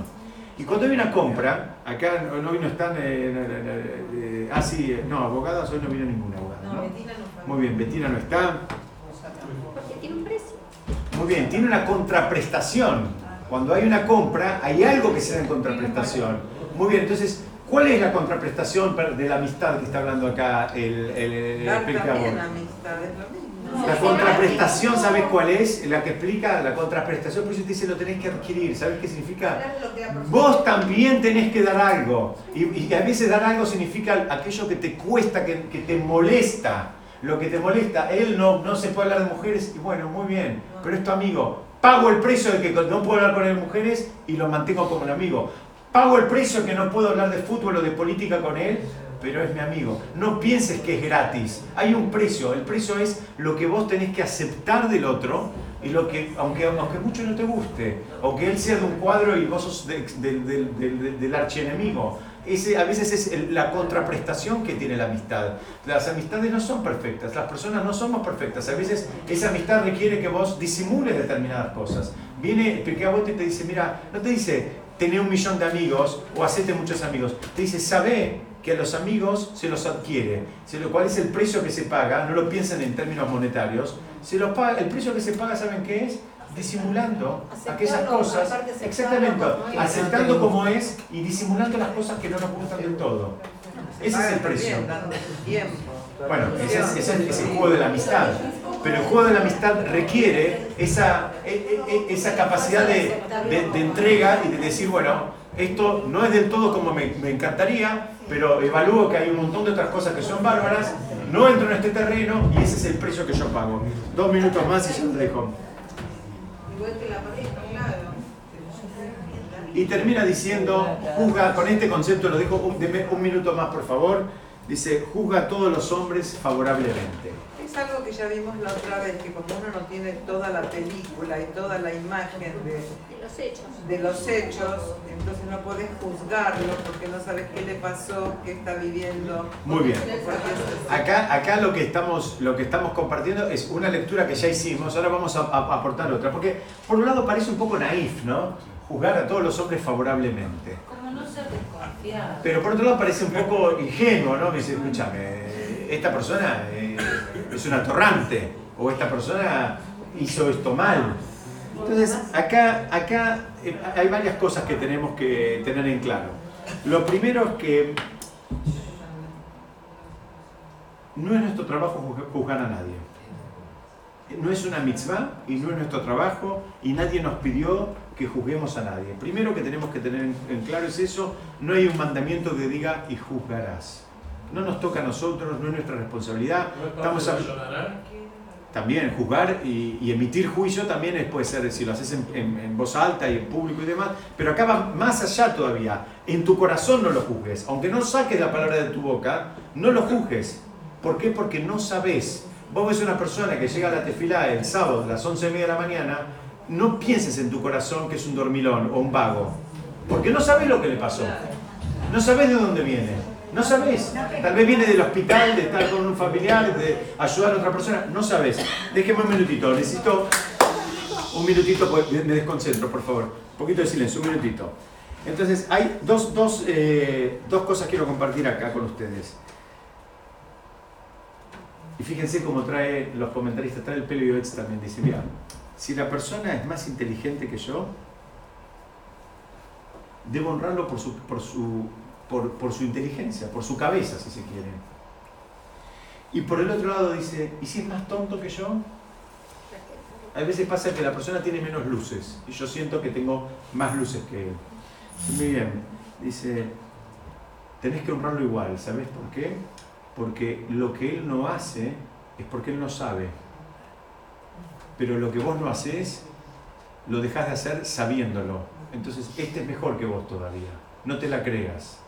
Y cuando hay una compra, acá hoy no están, eh, eh, eh, ah sí, eh, no, abogadas, hoy no viene ninguna abogada. No, ¿no? Betina no fue. Muy bien, Betina no está. Porque tiene un precio. Muy bien, tiene una contraprestación. Cuando hay una compra, hay algo que se da en contraprestación. Muy bien, entonces, ¿cuál es la contraprestación de la amistad que está hablando acá el, el, el Dar Pirkei también Avot? amistad, es lo mismo. La contraprestación, ¿sabes cuál es? La que explica la contraprestación, por eso te dice lo tenés que adquirir. ¿Sabes qué significa? Vos también tenés que dar algo. Y, y a veces dar algo significa aquello que te cuesta, que, que te molesta. Lo que te molesta. Él no, no se puede hablar de mujeres y bueno, muy bien. Pero es tu amigo. Pago el precio de que no puedo hablar con él de mujeres y lo mantengo como un amigo. Pago el precio de que no puedo hablar de fútbol o de política con él, pero es mi amigo. No pienses que es gratis. Hay un precio. El precio es lo que vos tenés que aceptar del otro y lo que, aunque, aunque mucho no te guste, o que él sea de un cuadro y vos sos de- del- del- del- archienemigo. Ese, a veces es la contraprestación que tiene la amistad. Las amistades no son perfectas, las personas no somos perfectas. A veces esa amistad requiere que vos disimules determinadas cosas. Viene el Avot y te dice, mira, no te dice, tener un millón de amigos o hacete muchos amigos. Te dice, sabe que a los amigos se los adquiere. Se lo, ¿Cuál es el precio que se paga? No lo piensen en términos monetarios. Se los paga, el precio que se paga, ¿saben qué es? Disimulando aquellas cosas. Exactamente. como es. Aceptando como es y disimulando las cosas que no nos gustan del todo. Ese es el precio. Bueno, ese es, ese el juego de la amistad. Pero el juego de la amistad requiere esa, e- e- e- esa capacidad de, de- de entrega y de decir, bueno, esto no es del todo como me, me encantaría, pero evalúo que hay un montón de otras cosas que son bárbaras, no entro en este terreno y ese es el precio que yo pago. Dos minutos más y ya te dejo. Y termina diciendo, juzga, con este concepto lo dejo, un, deme un minuto más por favor, Dice, juzga a todos los hombres favorablemente. Es algo que ya vimos la otra vez, que como uno no tiene toda la película y toda la imagen de, De los hechos. de los hechos, entonces no podés juzgarlo porque no sabes qué le pasó, qué está viviendo. Muy bien. Acá, acá lo, que estamos, lo que estamos compartiendo es una lectura que ya hicimos, ahora vamos a, a- a aportar otra, porque por un lado parece un poco naif, ¿no? Juzgar a todos los hombres favorablemente. Como no ser desconfiado. Pero por otro lado parece un poco ingenuo, ¿no? Me dice, escúchame, esta persona eh, es una torrante, o esta persona hizo esto mal. Entonces, acá, acá eh, hay varias cosas que tenemos que tener en claro. Lo primero es que no es nuestro trabajo juzg- juzgar a nadie. No es una mitzvah y no es nuestro trabajo y nadie nos pidió que juzguemos a nadie. Primero que tenemos que tener en, en claro es eso, no hay un mandamiento que diga y juzgarás. No nos toca a nosotros, no es nuestra responsabilidad. Estamos a- también juzgar y, y emitir juicio también es- puede ser si lo haces en, en- en voz alta y en público y demás, pero acá va más allá todavía. En tu corazón no lo juzgues. Aunque no saques la palabra de tu boca, no lo juzgues. ¿Por qué? Porque no sabes. Vos ves una persona que llega a la tefilá el sábado a las 11 y media de la mañana, no pienses en tu corazón que es un dormilón o un vago. Porque no sabes lo que le pasó. No sabes de dónde viene. No sabes. Tal vez viene del hospital, de estar con un familiar, de ayudar a otra persona. No sabes. Déjeme un minutito. Necesito un minutito, pues, me desconcentro, por favor. Un poquito de silencio, un minutito. Entonces, hay dos, dos, eh, dos cosas que quiero compartir acá con ustedes. Y fíjense cómo trae los comentaristas, trae el pelo y Oetz también. Dice, mira, si la persona es más inteligente que yo, debo honrarlo por su, por su, por, por su inteligencia, por su cabeza, si se quiere. Y por el otro lado dice, ¿y si es más tonto que yo? A veces pasa que la persona tiene menos luces y yo siento que tengo más luces que él. Muy bien, dice, tenés que honrarlo igual, ¿sabes por qué? Porque lo que él no hace es porque él no sabe. Pero lo que vos no haces, lo dejás de hacer sabiéndolo. Entonces, este es mejor que vos todavía. No te la creas.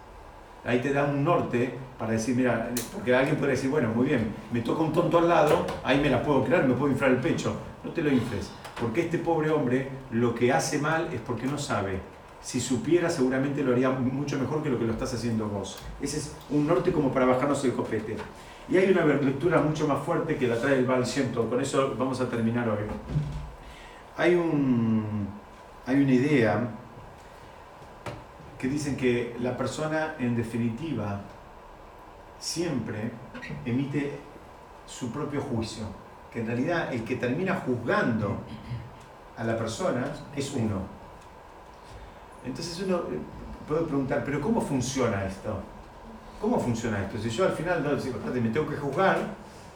Ahí te da un norte para decir, mira, porque alguien puede decir, bueno, muy bien, me toca un tonto al lado, ahí me la puedo creer, me puedo inflar el pecho. No te lo infles, porque este pobre hombre lo que hace mal es porque no sabe. Si supiera, seguramente lo haría mucho mejor que lo que lo estás haciendo vos. Ese es un norte como para bajarnos el copete. Y hay una lectura mucho más fuerte que la trae el Baal. Con eso vamos a terminar hoy. Hay, un, hay una idea que dicen que la persona en definitiva siempre emite su propio juicio, que en realidad el que termina juzgando a la persona es uno. Entonces uno eh, puede preguntar, pero ¿cómo funciona esto? ¿Cómo funciona esto? Si yo al final no, me tengo que juzgar,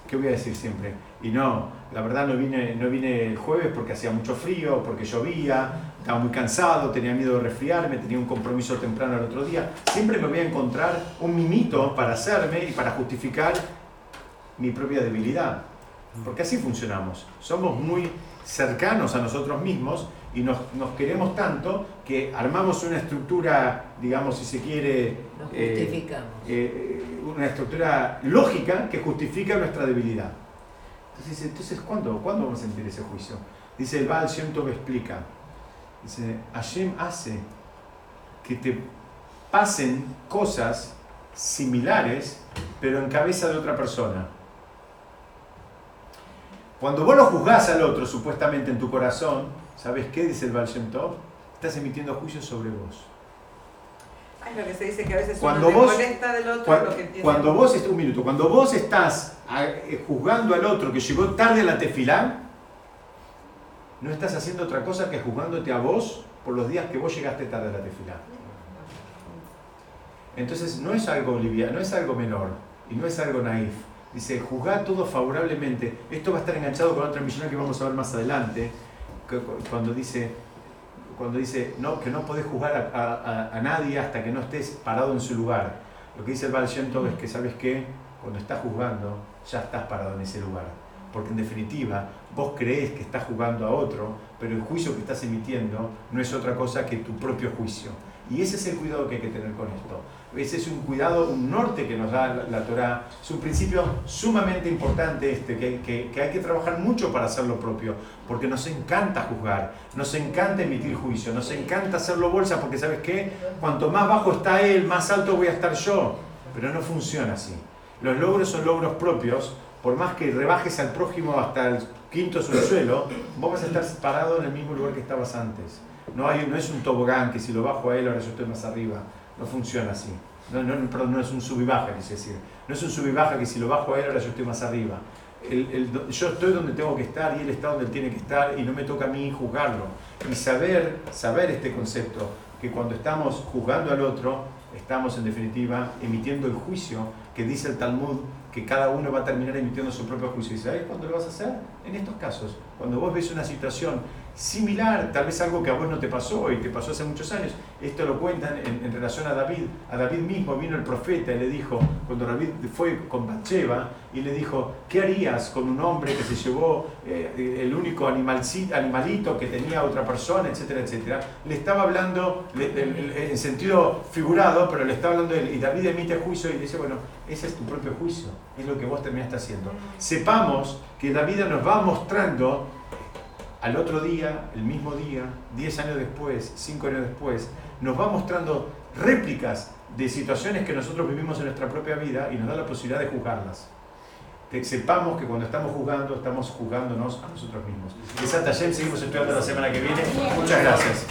¿qué voy a decir siempre? Y no, la verdad no vine, no vine el jueves porque hacía mucho frío, porque llovía, estaba muy cansado, tenía miedo de resfriarme, tenía un compromiso temprano al otro día. Siempre me voy a encontrar un mimito para hacerme y para justificar mi propia debilidad. Porque así funcionamos. Somos muy cercanos a nosotros mismos y nos, nos queremos tanto que armamos una estructura, digamos, si se quiere, Nos eh, justificamos. eh, una estructura lógica que justifica nuestra debilidad. Entonces, entonces ¿cuándo, ¿cuándo vamos a sentir ese juicio? Dice el Baal Shem explica. Dice, Hashem hace que te pasen cosas similares, pero en cabeza de otra persona. Cuando vos lo juzgás al otro, supuestamente en tu corazón, ¿sabes qué dice el Baal Shem Tov? Estás emitiendo juicios sobre vos. Es lo que se dice que a veces Cuando uno vos- del otro Cuando, lo que cuando vos, un minuto, cuando vos estás a- eh, juzgando al otro que llegó tarde a la tefilá, no estás haciendo otra cosa que juzgándote a vos por los días que vos llegaste tarde a la tefilá. Entonces no es algo liviano, no es algo menor y no es algo naif. Dice, juzgá todo favorablemente. Esto va a estar enganchado con otra misión que vamos a ver más adelante, cuando dice, cuando dice no, que no podés juzgar a, a- a- nadie hasta que no estés parado en su lugar. Lo que dice el Baal es que, ¿sabes qué? Cuando estás juzgando, ya estás parado en ese lugar. Porque en definitiva, vos crees que estás jugando a otro, pero el juicio que estás emitiendo no es otra cosa que tu propio juicio. Y ese es el cuidado que hay que tener con esto. Ese es un cuidado, un norte que nos da la, la Torah. Es un principio sumamente importante este, que, que, que hay que trabajar mucho para hacer lo propio, porque nos encanta juzgar, nos encanta emitir juicio, nos encanta hacerlo bolsa, porque ¿sabes qué? Cuanto más bajo está él, más alto voy a estar yo. Pero no funciona así. Los logros son logros propios, por más que rebajes al prójimo hasta el quinto subsuelo, vos vas a estar parado en el mismo lugar que estabas antes. No, hay, no es un tobogán que si lo bajo a él, ahora yo estoy más arriba. No funciona así. No, no, es un sub y baja, es decir. No es un sub y baja que si lo bajo a él, ahora yo estoy más arriba. Yo estoy donde tengo que estar y él está donde él tiene que estar y no me toca a mí juzgarlo. Y saber, saber este concepto, que cuando estamos juzgando al otro, estamos en definitiva emitiendo el juicio que dice el Talmud que cada uno va a terminar emitiendo su propio juicio. ¿Y sabes cuándo lo vas a hacer? En estos casos. Cuando vos ves una situación similar, tal vez algo que a vos no te pasó y te pasó hace muchos años. Esto lo cuentan en, en, relación a David. A David mismo vino el profeta y le dijo, cuando David fue con Bathsheba, y le dijo, ¿qué harías con un hombre que se llevó eh, el único animalito que tenía otra persona, etcétera, etcétera? Le estaba hablando en sentido figurado, pero le estaba hablando, de, y David emite juicio y dice, bueno, ese es tu propio juicio, es lo que vos terminaste haciendo. Sepamos que David nos va mostrando al otro día, el mismo día, 10 años después, 5 años después, nos va mostrando réplicas de situaciones que nosotros vivimos en nuestra propia vida y nos da la posibilidad de juzgarlas. Que sepamos que cuando estamos jugando, estamos jugándonos a nosotros mismos. De Santa Yen seguimos estudiando la semana que viene. Muchas gracias.